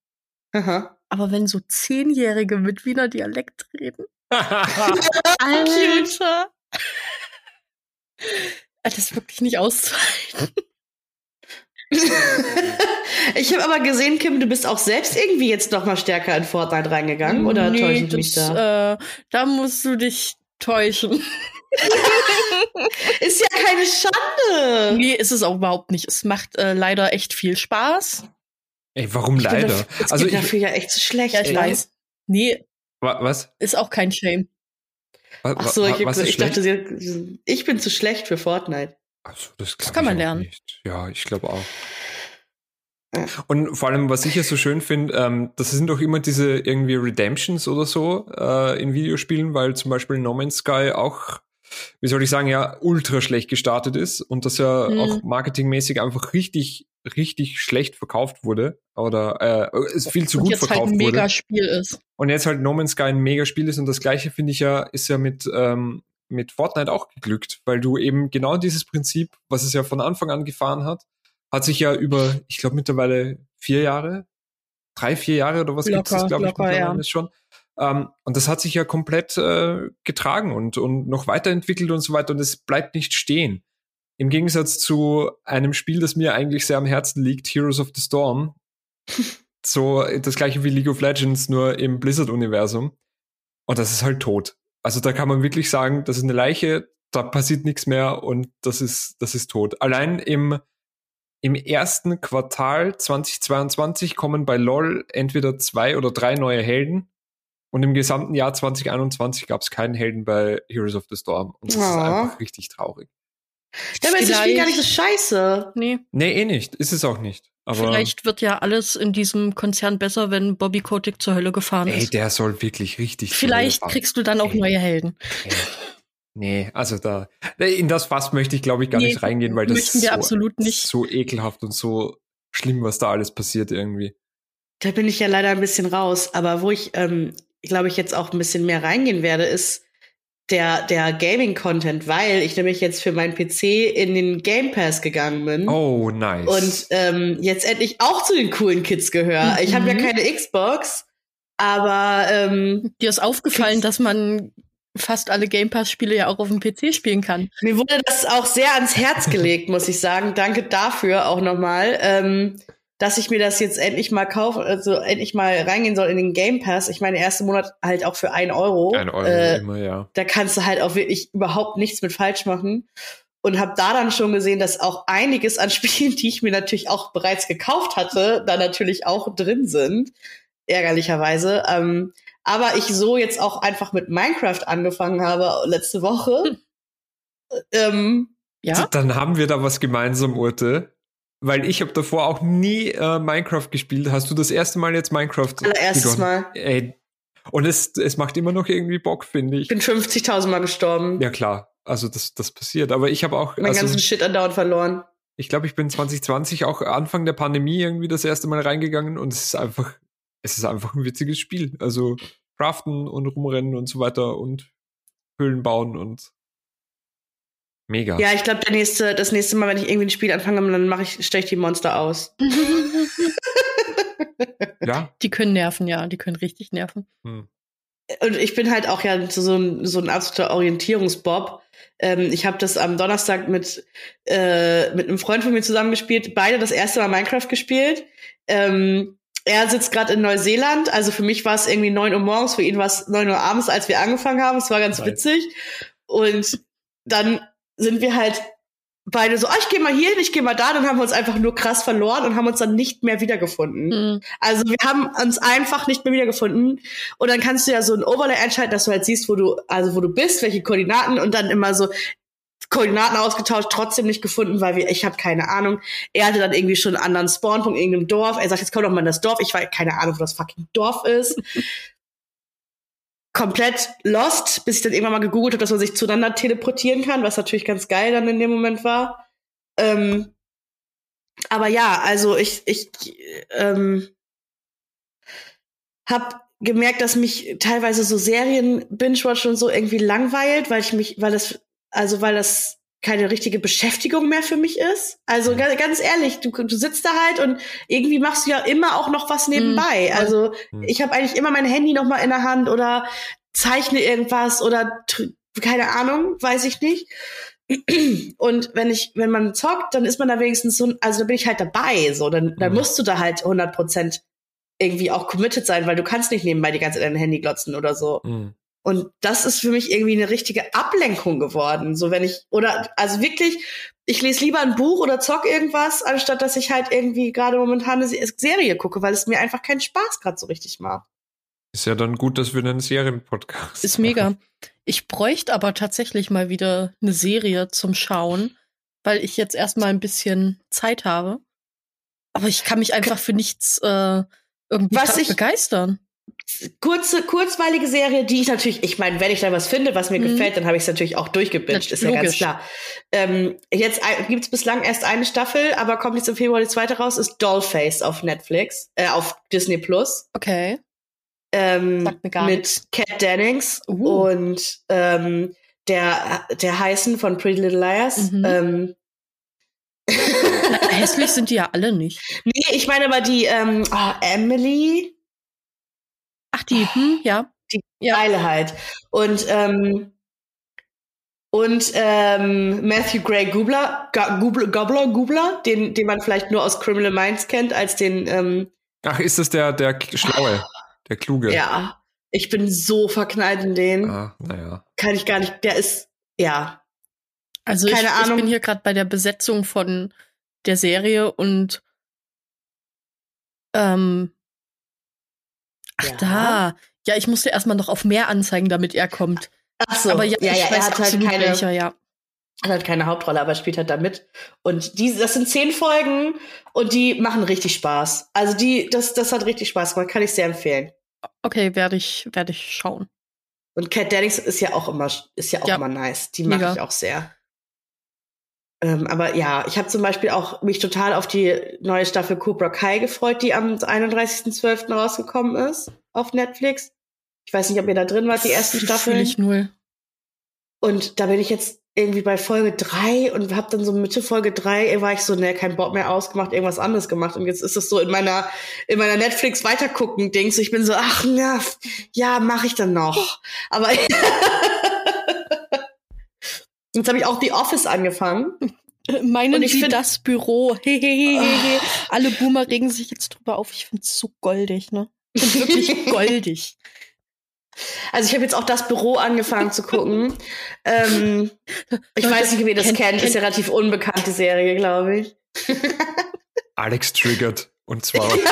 Aha.
Aber wenn so Zehnjährige mit Wiener Dialekt reden. Alter! Das ist wirklich nicht auszuhalten.
ich habe aber gesehen, Kim, du bist auch selbst irgendwie jetzt noch mal stärker in Fortnite reingegangen, oder
Nee,
täusche ich mich
das,
da?
Äh, da musst du dich täuschen.
Ist ja keine Schande.
Nee, ist es auch überhaupt nicht. Es macht äh, leider echt viel Spaß.
Ey, warum
Ich bin
leider?
dafür- Es
Also
geht
ich,
dafür ja echt zu schlecht.
Ja, ich
ey.
weiß. Nee,
wa- was?
ist auch kein Shame.
Wa-
Ach so, ich,
was
ich dachte, sie- ich bin zu schlecht für Fortnite.
Also, das, glaub
kann man lernen.
Nicht. Ja, ich glaube auch. Und vor allem, was ich ja so schön finde, ähm, das sind doch immer diese irgendwie Redemptions oder so äh, in Videospielen, weil zum Beispiel No Man's Sky auch, wie soll ich sagen, ja, ultra schlecht gestartet ist und das ja
Mhm.
auch marketingmäßig einfach richtig, richtig schlecht verkauft wurde oder äh, es viel zu
und
gut
jetzt
verkauft
halt ein
wurde.
mega Spiel ist.
Und jetzt halt No Man's Sky ein Megaspiel ist und das gleiche finde ich ja, ist ja mit, ähm, mit Fortnite auch geglückt, weil du eben genau dieses Prinzip, was es ja von Anfang an gefahren hat, hat sich ja über, ich glaube mittlerweile vier Jahre, drei, vier Jahre oder was gibt es, glaube ich, mittlerweile
ja.
schon. Ähm, und das hat sich ja komplett äh, getragen und, und noch weiterentwickelt und so weiter und es bleibt nicht stehen. Im Gegensatz zu einem Spiel, das mir eigentlich sehr am Herzen liegt, Heroes of the Storm. so das gleiche wie League of Legends, nur im Blizzard-Universum. Und das ist halt tot. Also da kann man wirklich sagen, das ist eine Leiche, da passiert nichts mehr und das ist, das ist tot. Allein im, im ersten Quartal 2022 kommen bei LOL entweder zwei oder drei neue Helden. Und im gesamten Jahr 2021 gab es keinen Helden bei Heroes of the Storm. Und das ist
Oh.
einfach richtig traurig.
Ja, aber ist das Spiel gar nicht so scheiße.
Nee,
Nee, eh nicht. Ist es auch nicht. Aber
vielleicht wird ja alles in diesem Konzern besser, wenn Bobby Kotick zur Hölle gefahren
ey,
ist.
der soll wirklich richtig
Vielleicht
viel
kriegst du dann auch
Ey.
neue Helden.
Ey. Nee, also da, in das Fass möchte ich, glaube ich, gar
Nee,
nicht reingehen, weil das ist so,
absolut nicht.
so ekelhaft und so schlimm, was da alles passiert irgendwie.
Da bin ich ja leider ein bisschen raus. Aber wo ich, ähm, glaube ich, jetzt auch ein bisschen mehr reingehen werde, ist der, der Gaming-Content, weil ich nämlich jetzt für meinen PC in den Game Pass gegangen bin.
Oh, nice.
Und ähm, jetzt endlich auch zu den coolen Kids gehöre. Ich habe ja
Mhm.
keine Xbox, aber ähm,
Dir ist aufgefallen, dass man fast alle Game Pass-Spiele ja auch auf dem PC spielen kann.
mir wurde das auch sehr ans Herz gelegt, muss ich sagen. Danke dafür auch nochmal, ähm, dass ich mir das jetzt endlich mal kaufe, also endlich mal reingehen soll in den Game Pass. Ich meine, ersten Monat halt auch für ein Euro.
Ein Euro
Äh,
immer, ja.
da kannst du halt auch wirklich überhaupt nichts mit falsch machen. Und habe da dann schon gesehen, dass auch einiges an Spielen, die ich mir natürlich auch bereits gekauft hatte, da natürlich auch drin sind. Ärgerlicherweise. Ähm, aber ich so jetzt auch einfach mit Minecraft angefangen habe letzte Woche. Ähm,
Ja?
Dann haben wir da was gemeinsam, Urte. Weil ich habe davor auch nie äh, Minecraft gespielt. Hast du das erste Mal jetzt Minecraft
allererstes? Mal.
Ey, und es, es macht immer noch irgendwie Bock, finde ich.
Ich bin 50.000 Mal gestorben.
Ja klar, also das, das passiert. Aber ich habe auch,
Meinen
also,
ganzen Shit andauernd verloren.
ich glaube, ich bin 2020 auch Anfang der Pandemie irgendwie das erste Mal reingegangen und es ist einfach, es ist einfach ein witziges Spiel. Also craften und rumrennen und so weiter und Höhlen bauen und mega.
Ja, ich glaube, nächste, das nächste Mal, wenn ich irgendwie ein Spiel anfange, dann mache ich, stelle ich die Monster aus.
ja.
die können nerven, ja. Die können richtig nerven.
Hm.
und ich bin halt auch ja so ein, so ein absoluter Orientierungsbob. Ähm, ich habe das am Donnerstag mit, äh, mit einem Freund von mir zusammengespielt, beide das erste Mal Minecraft gespielt. Ähm, er sitzt gerade in Neuseeland, also für mich war es irgendwie neun Uhr morgens, für ihn war es neun Uhr abends, als wir angefangen haben. Es war ganz witzig. Und dann sind wir halt beide so, ah, ich gehe mal hier ich gehe mal da, dann haben wir uns einfach nur krass verloren und haben uns dann nicht mehr wiedergefunden. Mhm. Also wir haben uns einfach nicht mehr wiedergefunden. Und dann kannst du ja so ein Overlay einschalten, dass du halt siehst, wo du, also wo du bist, welche Koordinaten und dann immer so Koordinaten ausgetauscht, trotzdem nicht gefunden, weil wir, ich habe keine Ahnung. Er hatte dann irgendwie schon einen anderen Spawnpunkt in irgendeinem Dorf. Er sagt, jetzt komm doch mal in das Dorf. Ich weiß keine Ahnung, wo das fucking Dorf ist. komplett lost, bis ich dann irgendwann mal gegoogelt habe, dass man sich zueinander teleportieren kann, was natürlich ganz geil dann in dem Moment war. Ähm, aber ja, also ich, ich ähm, habe gemerkt, dass mich teilweise so Serien binge-watch und so irgendwie langweilt, weil ich mich, weil das, also weil das keine richtige Beschäftigung mehr für mich ist. Also ganz, ganz ehrlich, du, du sitzt da halt und irgendwie machst du ja immer auch noch was nebenbei. Mhm. Also mhm. ich habe eigentlich immer mein Handy noch mal in der Hand oder zeichne irgendwas oder keine Ahnung, weiß ich nicht. Und wenn ich, wenn man zockt, dann ist man da wenigstens so, also da bin ich halt dabei, so, dann, dann mhm. musst du da halt 100 Prozent irgendwie auch committed sein, weil du kannst nicht nebenbei die ganze Zeit dein Handy glotzen oder so. Mhm. Und das ist für mich irgendwie eine richtige Ablenkung geworden. So wenn ich, oder also wirklich, ich lese lieber ein Buch oder zock irgendwas, anstatt dass ich halt irgendwie gerade momentan eine Serie gucke, weil es mir einfach keinen Spaß gerade so richtig macht.
Ist ja dann gut, dass wir einen Serienpodcast
Ist mega. Ich bräuchte aber tatsächlich mal wieder eine Serie zum Schauen, weil ich jetzt erstmal ein bisschen Zeit habe. Aber ich kann mich einfach für nichts äh, irgendwie Was ich, begeistern
kurze, kurzweilige Serie, die ich natürlich, ich meine, wenn ich da was finde, was mir mhm. gefällt, dann habe ich es natürlich auch durchgebinged, ist ja ganz klar. Ähm, jetzt gibt es bislang erst eine Staffel, aber kommt jetzt im Februar die zweite raus, ist Dollface auf Netflix, äh, auf Disney Plus.
Okay.
Ähm, mit nichts. Kat Dennings uh. und ähm, der, der Heißen von Pretty Little Liars. Mhm. Ähm,
Hässlich sind die ja alle nicht.
Nee, ich meine aber die ähm, oh, Emily.
Ach, die, hm, ja.
Die ja. Geile halt. Und, ähm, und ähm, Matthew Gray Gubler, Gubler, Gubler, Gubler, den, den man vielleicht nur aus Criminal Minds kennt, als den. Ähm,
Ach, ist das der, der Schlaue, der Kluge?
Ja. Ich bin so verknallt in den.
Ah, naja.
Kann ich gar nicht. Der ist, ja.
Also Keine ich, Ahnung. ich bin hier gerade bei der Besetzung von der Serie und ähm, Ach ja. da. Ja, ich musste erstmal noch auf mehr anzeigen, damit er kommt.
Ach so.
Aber ja,
ja, ja,
er hat halt keine, welcher, ja.
Hat halt keine Hauptrolle, aber spielt halt da mit. Und die, das sind zehn Folgen und die machen richtig Spaß. Also die, das, das hat richtig Spaß gemacht, kann ich sehr empfehlen.
Okay, werde ich, werde ich schauen.
Und Cat Dennings ist ja auch immer, ist ja auch ja. immer nice. Die mag Mega. ich auch sehr. Ähm, aber ja, ich habe zum Beispiel auch mich total auf die neue Staffel Cobra Kai gefreut, die am 31.12. rausgekommen ist auf Netflix. Ich weiß nicht, ob ihr da drin wart, die ersten Staffeln.
Ich null.
Und da bin ich jetzt irgendwie bei Folge drei und hab dann so Mitte Folge drei war ich so, ne, kein Bock mehr ausgemacht, irgendwas anderes gemacht. Und jetzt ist es so in meiner, in meiner Netflix weitergucken Dings. Ich bin so, ach, na, ja, mach ich dann noch. Aber Jetzt habe ich auch The Office angefangen.
Meinen Sie das Büro? Hehehehe. Oh. Alle Boomer regen sich jetzt drüber auf. Ich finde es so goldig, ne? Ich wirklich goldig.
Also ich habe jetzt auch das Büro angefangen zu gucken. ähm, ich Leute, weiß nicht, wie ihr das kennt. kennt. Ist ja relativ unbekannte Serie, glaube ich.
Alex triggert. Und zwar ja.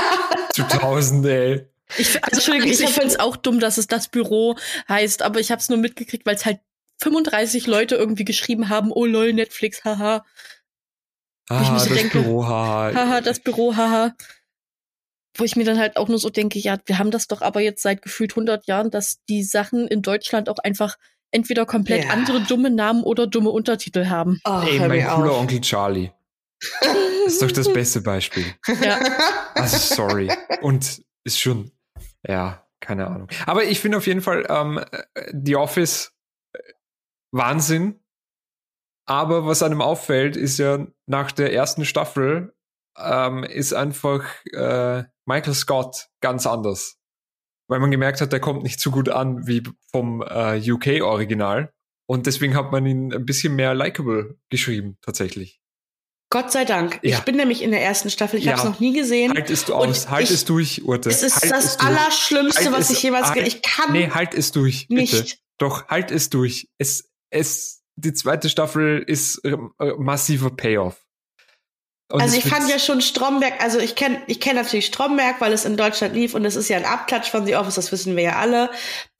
zu Tausende, ey.
Ich, also, ich, ich finde es auch dumm, dass es das Büro heißt, aber ich habe es nur mitgekriegt, weil es halt 35 Leute irgendwie geschrieben haben, oh lol, Netflix, haha.
Ah, ich mir so das denke, Büro, haha.
Haha, das Büro, haha. Wo ich mir dann halt auch nur so denke, ja, wir haben das doch aber jetzt seit gefühlt 100 Jahren, dass die Sachen in Deutschland auch einfach entweder komplett ja. andere dumme Namen oder dumme Untertitel haben.
Oh, Ey, mein cooler auf. Onkel Charlie. Das ist doch das beste Beispiel.
Ja.
Also sorry. Und ist schon, ja, keine Ahnung. Aber ich finde auf jeden Fall, ähm, The Office Wahnsinn. Aber was einem auffällt, ist ja nach der ersten Staffel ähm, ist einfach äh, Michael Scott ganz anders. weil man gemerkt hat, der kommt nicht so gut an wie vom äh, UK-Original. Und deswegen hat man ihn ein bisschen mehr likable geschrieben, tatsächlich.
Gott sei Dank.
Ja.
Ich bin nämlich in der ersten Staffel. Ich
Ja.
habe es noch nie gesehen.
Halt es du aus, halt
ich-
es durch, Urte.
es ist
halt
das
durch.
Allerschlimmste,
Halt
was
es-
ich jemals
halt-
Ich kann
Nee, halt es durch, bitte.
nicht.
Doch, halt es durch. Es, es, die zweite Staffel ist äh, massiver Payoff. Und
Also ich fand ja schon Stromberg, also ich kenne ich kenn natürlich Stromberg, weil es in Deutschland lief und es ist ja ein Abklatsch von The Office, das wissen wir ja alle.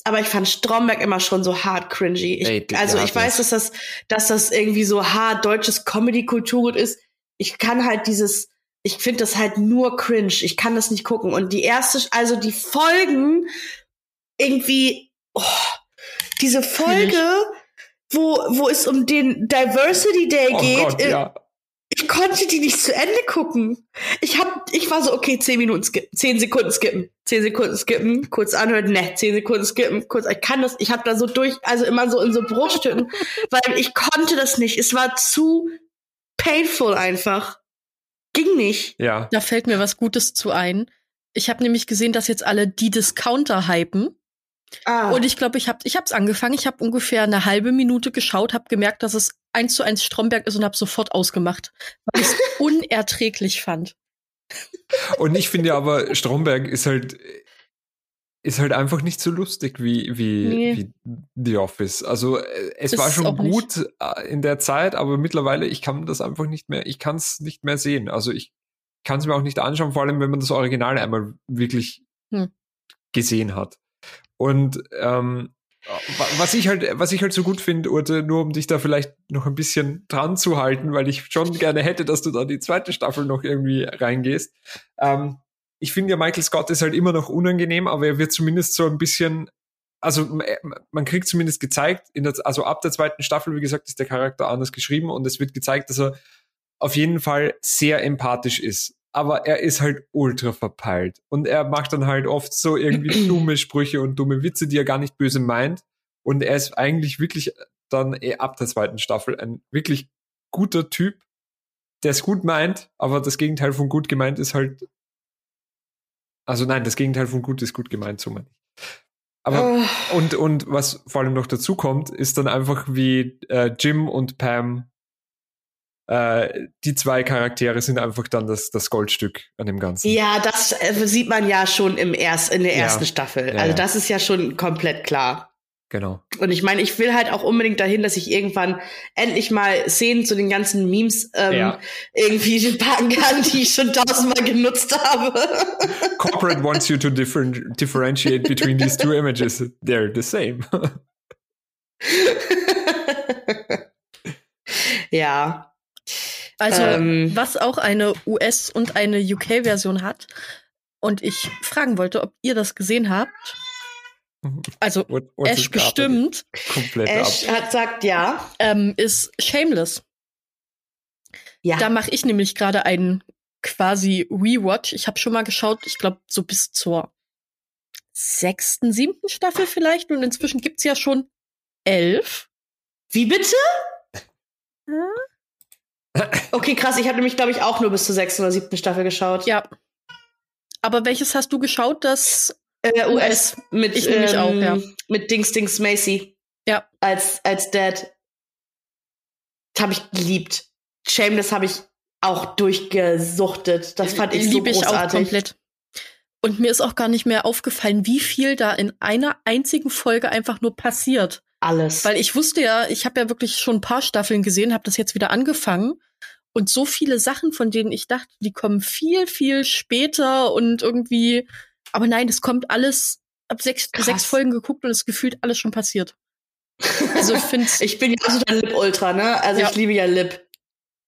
Aber ich fand Stromberg immer schon so hart cringy. Ich,
Ey,
also ich weiß, dass das, dass das irgendwie so hart deutsches Comedy-Kultur ist. Ich kann halt dieses, ich finde das halt nur cringe. Ich kann das nicht gucken. Und die erste, also die Folgen irgendwie, oh, diese Folge, wo, wo es um den Diversity Day
oh
geht,
Gott,
äh,
ja.
ich konnte die nicht zu Ende gucken. Ich hab, ich war so, okay, zehn Minuten skippen, zehn Sekunden skippen, zehn Sekunden skippen, kurz anhören, ne, zehn Sekunden skippen, kurz, ich kann das, ich hab da so durch, also immer so in so Bruchstücken, weil ich konnte das nicht. Es war zu painful einfach. Ging nicht.
Ja.
Da fällt mir was Gutes zu ein. Ich habe nämlich gesehen, dass jetzt alle die Discounter hypen.
Ah,
Und ich glaube, ich habe ich hab's angefangen. Ich habe ungefähr eine halbe Minute geschaut, habe gemerkt, dass es eins zu eins Stromberg ist und habe sofort ausgemacht, weil ich es unerträglich fand.
Und ich finde aber, Stromberg ist halt, ist halt einfach nicht so lustig wie, wie,
Nee.
wie The Office. Also äh, es
Ist
war schon
auch nicht.
gut äh, in der Zeit, aber mittlerweile, ich kann das einfach nicht mehr, ich kann es nicht mehr sehen. Also ich kann es mir auch nicht anschauen, vor allem wenn man das Original einmal wirklich
Hm.
gesehen hat. Und ähm, wa- was ich halt, was ich halt so gut finde, Urte, nur um dich da vielleicht noch ein bisschen dran zu halten, weil ich schon gerne hätte, dass du da die zweite Staffel noch irgendwie reingehst. Ähm, ich finde ja, Michael Scott ist halt immer noch unangenehm, aber er wird zumindest so ein bisschen, also m- man kriegt zumindest gezeigt, der, also ab der zweiten Staffel, wie gesagt, ist der Charakter anders geschrieben und es wird gezeigt, dass er auf jeden Fall sehr empathisch ist. Aber er ist halt ultra verpeilt. Und er macht dann halt oft so irgendwie dumme Sprüche und dumme Witze, die er gar nicht böse meint. Und er ist eigentlich wirklich dann eh ab der zweiten Staffel ein wirklich guter Typ, der es gut meint, aber das Gegenteil von gut gemeint ist halt. Also nein, das Gegenteil von gut ist gut gemeint, so meine ich. Aber
oh,
und, und was vor allem noch dazu kommt, ist dann einfach wie äh, Jim und Pam, äh, die zwei Charaktere sind einfach dann das, das Goldstück an dem Ganzen.
ja, das äh, sieht man ja schon im erst, in der
Ja.
ersten Staffel.
Ja,
also
ja.
das ist ja schon komplett klar.
Genau.
Und ich meine, ich will halt auch unbedingt dahin, dass ich irgendwann endlich mal Szenen zu den ganzen Memes ähm,
Ja.
irgendwie packen kann, die ich schon tausendmal genutzt habe.
Corporate wants you to differen differentiate between these two images. They're the same.
ja.
Also,
Ähm.
was auch eine US- und eine UK-Version hat. Und ich fragen wollte, ob ihr das gesehen habt. Also,
What- what's
Ash bestimmt,
Komplett
Ash
ab.
hat sagt ja.
ähm, ist Shameless.
Ja.
Da mache ich nämlich gerade einen quasi Rewatch. Ich habe schon mal geschaut, ich glaube, so bis zur sechsten, siebten Staffel vielleicht. Und inzwischen gibt's ja schon elf.
Wie bitte? Okay, krass. Ich habe nämlich, glaube ich, auch nur bis zur sechsten oder siebten Staffel geschaut.
Ja. Aber welches hast du geschaut? Das
Äh, US mit,
Ich nämlich auch, ja.
mit Dings Dings Macy.
Ja.
Als, als Dad. Habe ich geliebt. Shameless habe ich auch durchgesuchtet. Das fand ich so
lieb ich auch
großartig.
komplett. Und mir ist auch gar nicht mehr aufgefallen, wie viel da in einer einzigen Folge einfach nur passiert.
Alles.
Weil ich wusste ja, ich habe ja wirklich schon ein paar Staffeln gesehen, habe das jetzt wieder angefangen. Und so viele Sachen, von denen ich dachte, die kommen viel, viel später und irgendwie. Aber nein, es kommt alles ab sechs,
Krass.
sechs Folgen geguckt und es gefühlt alles schon passiert. Also ich finde
ich bin ja absoluter Lip-Ultra, ne? Also
Ja.
ich liebe ja Lip.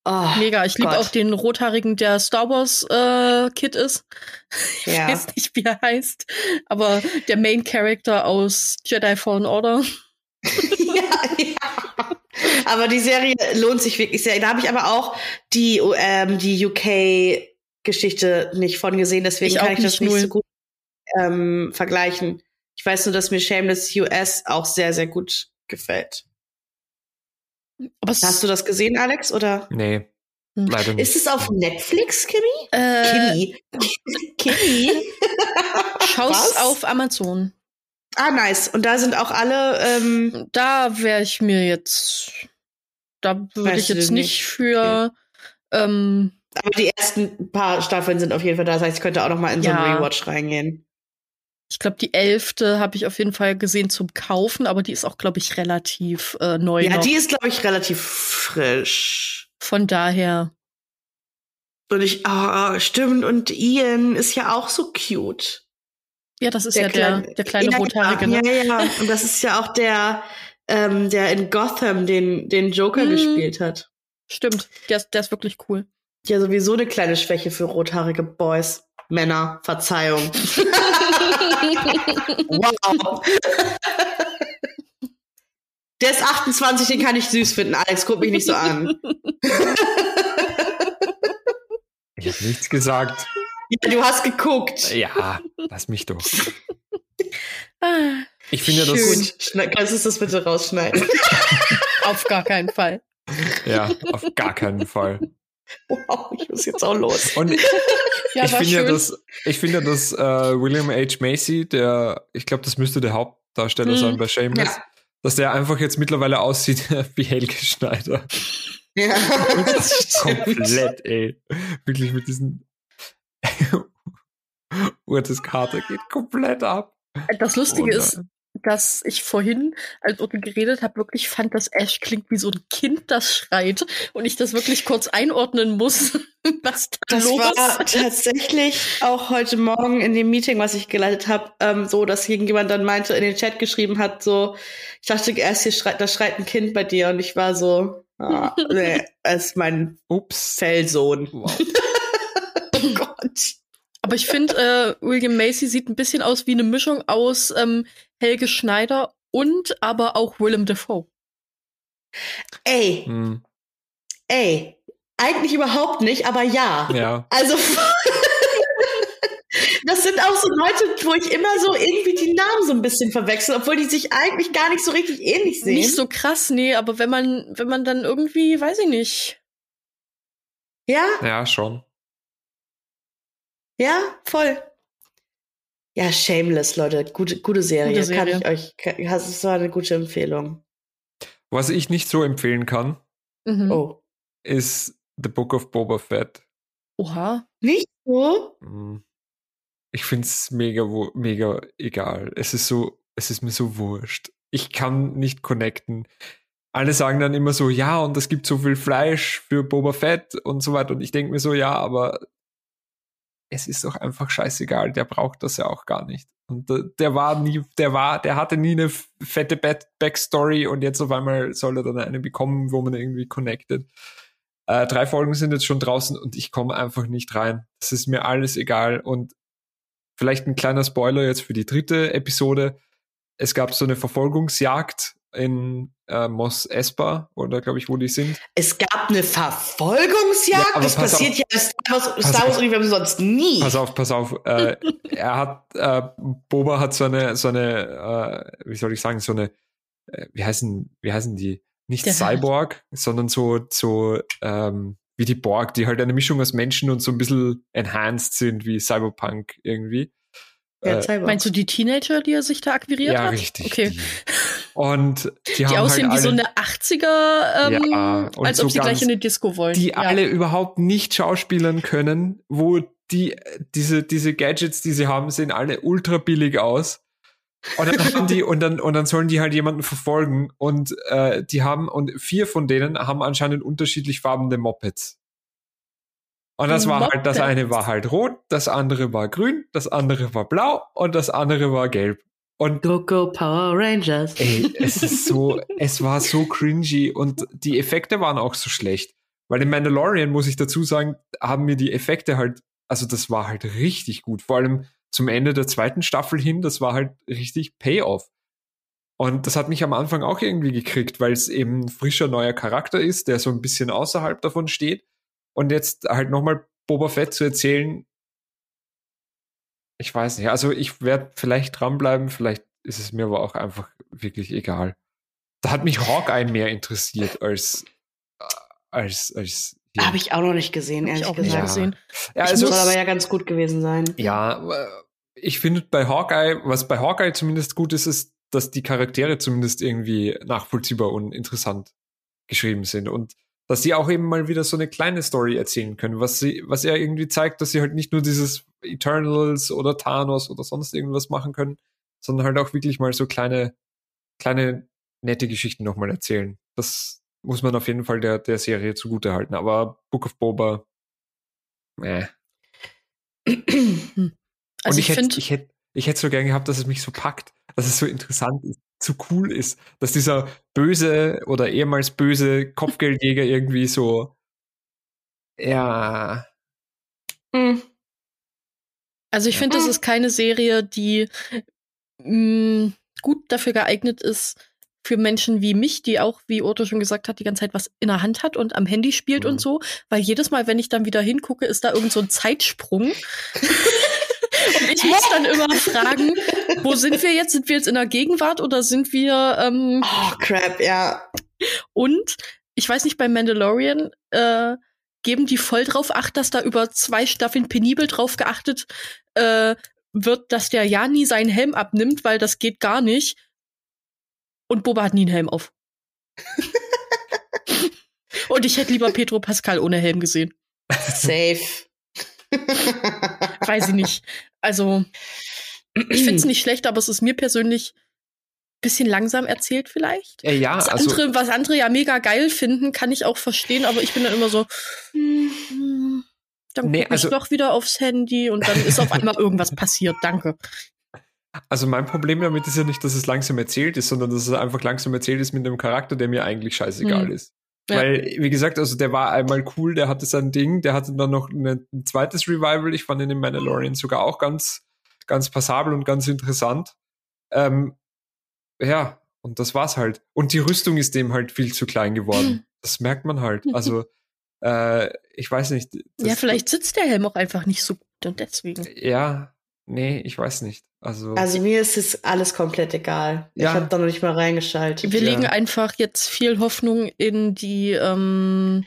Oh,
mega. Ich liebe auch den rothaarigen, der Star Wars äh, Kid ist. Ich
Ja.
weiß nicht, wie er heißt, aber der Main Character aus Jedi Fallen Order.
Ja. Aber die Serie lohnt sich wirklich sehr. Da habe ich aber auch die, ähm, die UK-Geschichte nicht von gesehen, deswegen
Ich
kann ich das
nicht,
nicht
null.
so gut ähm, vergleichen. Ich weiß nur, dass mir Shameless US auch sehr, sehr gut gefällt.
Aber
Hast du das gesehen, Alex? Oder
Nee,
Hm.
leider nicht.
ist es auf Netflix, Kimi?
äh,
Kimi. Kimi.
Schaust auf Amazon.
Ah, nice. Und da sind auch alle, ähm,
Da wäre ich mir jetzt, da würde ich jetzt nicht für, ähm,
aber die ersten paar Staffeln sind auf jeden Fall da. Das heißt, ich könnte auch noch mal in so einen Rewatch reingehen.
ich glaube, die elfte habe ich auf jeden Fall gesehen zum Kaufen, aber die ist auch, glaube ich, relativ äh, neu
Ja,
noch.
die ist, glaube ich, relativ frisch.
Von daher,
Und ich, ah, stimmt. Und Ian ist ja auch so cute.
Ja, das ist ja der, der kleine
ja,
Rothaarige, ne?
Ja, ja. Und das ist ja auch der, ähm, der in Gotham den, den Joker
Mhm.
gespielt hat.
Stimmt, der ist, der ist wirklich cool.
Ja, sowieso eine kleine Schwäche für rothaarige Boys. Männer, Verzeihung. wow. Der ist 28, den kann ich süß finden. Alex, guck mich nicht so an.
Ich habe nichts gesagt.
Ja, du hast geguckt.
Ja, lass mich doch.
Ah,
Ich finde
Schön.
das.
Gut, kannst du das bitte rausschneiden?
auf gar keinen Fall.
Ja, auf gar keinen Fall.
Wow, ich muss jetzt auch los.
Und
Ja,
ich finde ja, dass ich finde, ja, dass äh, William H. Macy, der, ich glaube, das müsste der Hauptdarsteller
Mhm.
sein bei Shameless,
Ja.
dass der einfach jetzt mittlerweile aussieht wie Helge Schneider.
Ja, das stimmt.
Komplett, ey. Wirklich mit diesen Urtes Kater geht komplett ab.
Das Lustige
Oh
ist, dass ich vorhin, als Otto geredet habe, wirklich fand, dass Ash klingt wie so ein Kind, das schreit. Und ich das wirklich kurz einordnen muss, was da
Das
los
war tatsächlich auch heute Morgen in dem Meeting, was ich geleitet habe, ähm, so, dass irgendjemand dann meinte, in den Chat geschrieben hat, so, ich dachte erst, hier schreit, da schreit ein Kind bei dir und ich war so, ah, nee, es ist mein
Ups.
Fellsohn.
Wow.
Aber ich finde, äh, William Macy sieht ein bisschen aus wie eine Mischung aus ähm, Helge Schneider und aber auch Willem Dafoe.
Ey,
Hm,
ey, eigentlich überhaupt nicht, aber ja.
ja.
Also, das sind auch so Leute, wo ich immer so irgendwie die Namen so ein bisschen verwechsel, obwohl die sich eigentlich gar nicht so richtig ähnlich sehen.
Nicht so krass, nee, aber wenn man, wenn man dann irgendwie, weiß ich nicht.
ja,
Ja, schon.
Ja, voll. Ja, Shameless, Leute, gute, gute Serie.
Gute
Kann
Serie.
ich euch, kann, das war eine gute Empfehlung.
Was ich nicht so empfehlen kann,
Mhm.
Oh.
ist The Book of Boba Fett.
Oha.
Nicht so?
Hm. Ich finde es mega, mega egal. Es ist so, es ist mir so wurscht. Ich kann nicht connecten. Alle sagen dann immer so, ja, und es gibt so viel Fleisch für Boba Fett und so weiter. Und ich denke mir so, ja, aber es ist doch einfach scheißegal. Der braucht das ja auch gar nicht. Und der, war nie, der war, der hatte nie eine fette Back Backstory und jetzt auf einmal soll er dann eine bekommen, wo man irgendwie connected. Äh, drei Folgen sind jetzt schon draußen und ich komme einfach nicht rein. Das ist mir alles egal. Und vielleicht ein kleiner Spoiler jetzt für die dritte Episode. Es gab so eine Verfolgungsjagd in äh, Mos Espa, oder glaube ich, wo die sind.
Es gab eine Verfolgungsjagd.
Ja,
das
pass
passiert
auf.
ja im Star Wars, Star Wars. Universum sonst nie.
Pass auf, pass auf. Äh, er hat, äh, Boba hat so eine, so eine, äh, wie soll ich sagen, so eine, äh, wie heißen, wie heißen die? Nicht
Der-
Cyborg, sondern so, so, ähm, wie die Borg, die halt eine Mischung aus Menschen und so ein bisschen enhanced sind, wie Cyberpunk irgendwie.
Ja,
äh.
Meinst du die Teenager, die er sich da akquiriert
ja,
hat?
richtig.
Okay.
Die. Und die,
Die
haben
aussehen
halt
wie so eine 80er, ähm,
Ja,
als
so
ob sie gleich in eine Disco wollen.
die
ja.
alle überhaupt nicht schauspielern können, wo die, diese, diese Gadgets, die sie haben, sehen alle ultra billig aus. Und dann haben die, und dann, und dann sollen die halt jemanden verfolgen. Und äh, die haben, und vier von denen haben anscheinend unterschiedlich farbene Mopeds. Und das war halt, das eine war halt rot, das andere war grün, das andere war blau und das andere war gelb. Und
Go, go, Power Rangers.
Ey, es ist so, es war so cringy und die Effekte waren auch so schlecht. Weil in Mandalorian, muss ich dazu sagen, haben mir die Effekte halt, also das war halt richtig gut. Vor allem zum Ende der zweiten Staffel hin, das war halt richtig Payoff. Und das hat mich am Anfang auch irgendwie gekriegt, weil es eben ein frischer neuer Charakter ist, der so ein bisschen außerhalb davon steht. Und jetzt halt nochmal Boba Fett zu erzählen, ich weiß nicht. Also ich werde vielleicht dranbleiben, vielleicht ist es mir aber auch einfach wirklich egal. Da hat mich Hawkeye mehr interessiert als äh, als als hier.
Habe ich auch noch nicht gesehen,
ich
ehrlich
auch nicht
gesagt.
Ja.
gesehen.
ja,
Das
also
soll aber ja ganz gut gewesen sein.
ja, äh, ich finde bei Hawkeye, was bei Hawkeye zumindest gut ist, ist, dass die Charaktere zumindest irgendwie nachvollziehbar und interessant geschrieben sind und dass sie auch eben mal wieder so eine kleine Story erzählen können, was sie, was er irgendwie zeigt, dass sie halt nicht nur dieses Eternals oder Thanos oder sonst irgendwas machen können, sondern halt auch wirklich mal so kleine, kleine nette Geschichten nochmal erzählen. Das muss man auf jeden Fall der, der Serie zugute halten. Aber Book of Boba, äh.
Also
Und
ich,
ich, hätte, ich hätte, ich hätte so gern gehabt, dass es mich so packt, dass es so interessant ist, zu cool ist, dass dieser böse oder ehemals böse Kopfgeldjäger irgendwie so, ja,
Hm.
also ich finde, das ist keine Serie, die mh, gut dafür geeignet ist für Menschen wie mich, die auch, wie Otto schon gesagt hat, die ganze Zeit was in der Hand hat und am Handy spielt
Mhm.
und so, weil jedes Mal, wenn ich dann wieder hingucke, ist da irgend so ein Zeitsprung. und ich muss dann immer fragen, wo sind wir jetzt? Sind wir jetzt in der Gegenwart oder sind wir ähm,
Oh, crap, ja.
Und ich weiß nicht, bei Mandalorian äh, geben die voll drauf acht, dass da über zwei Staffeln penibel drauf geachtet äh, wird, dass der ja nie seinen Helm abnimmt, weil das geht gar nicht. Und Boba hat nie einen Helm auf. Und ich hätte lieber Pedro Pascal ohne Helm gesehen.
Safe.
Weiß ich nicht. Also, ich finde es nicht schlecht, aber es ist mir persönlich bisschen langsam erzählt vielleicht.
äh, ja,
Was,
also,
andere, was andere ja mega geil finden, kann ich auch verstehen, aber ich bin dann immer so, hm, dann
Nee,
guck
also-
ich doch wieder aufs Handy und dann ist auf einmal irgendwas passiert. Danke.
also mein Problem damit ist ja nicht, dass es langsam erzählt ist, sondern dass es einfach langsam erzählt ist mit einem Charakter, der mir eigentlich scheißegal
Hm.
ist.
Ja.
Weil, wie gesagt, also der war einmal cool, der hatte sein Ding, der hatte dann noch eine, ein zweites Revival. Ich fand ihn in Mandalorian sogar auch ganz, ganz passabel und ganz interessant. Ähm, ja, und das war's halt. Und die Rüstung ist dem halt viel zu klein geworden. Das merkt man halt. Also, äh, ich weiß nicht.
Ja, vielleicht sitzt der Helm auch einfach nicht so gut und deswegen.
Ja, nee, ich weiß nicht. Also,
Also mir ist es alles komplett egal. Ich
Ja.
habe da noch nicht mal reingeschaltet.
Wir
Ja.
legen einfach jetzt viel Hoffnung in die ähm,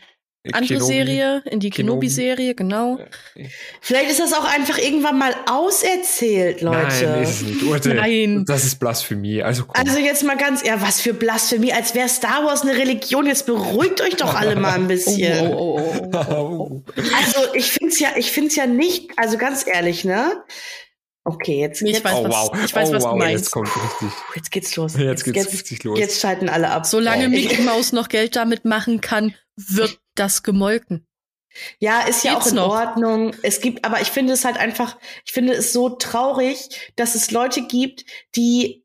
andere
Kenobi.
Serie, in die
Kenobi.
Kenobi-Serie, genau.
Äh,
Vielleicht ist das auch einfach irgendwann mal auserzählt, Leute.
Nein, ist nicht. Urte,
Nein.
Das ist Blasphemie. Also, komm.
Also jetzt mal ganz, ja, was für Blasphemie, als wäre Star Wars eine Religion. Jetzt beruhigt euch doch alle mal ein
Oh,
bisschen.
oh, oh, oh, oh, oh.
Also ich find's ja, ich find's ja nicht, also ganz ehrlich, ne? Okay, jetzt,
ich
jetzt,
weiß,
oh,
was-
wow.
ich weiß,
oh,
was du
wow,
meinst.
Jetzt kommt richtig.
jetzt geht's los.
Jetzt geht's
jetzt,
richtig los.
Jetzt schalten alle ab.
Solange
Äh,
Mickey
ich,
Mouse noch Geld damit machen kann, wird das gemolken.
Ja, ist ja auch in
noch?
Ordnung. Es gibt, aber ich finde es halt einfach, ich finde es so traurig, dass es Leute gibt, die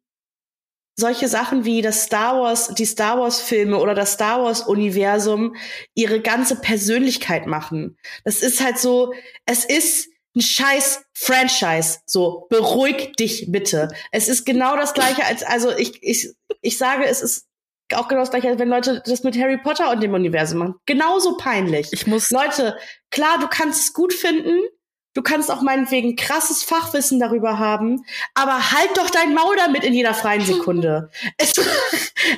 solche Sachen wie das Star Wars, die Star Wars Filme oder das Star Wars Universum ihre ganze Persönlichkeit machen. Das ist halt so, es ist ein scheiß Franchise. So, beruhig dich bitte. Es ist genau das gleiche als, also ich, ich, ich sage, es ist auch genau das gleiche, als wenn Leute das mit Harry Potter und dem Universum machen. Genauso peinlich.
Ich muss,
Leute, klar, du kannst es gut finden. Du kannst auch meinetwegen krasses Fachwissen darüber haben, aber halt doch dein Maul damit in jeder freien Sekunde. es,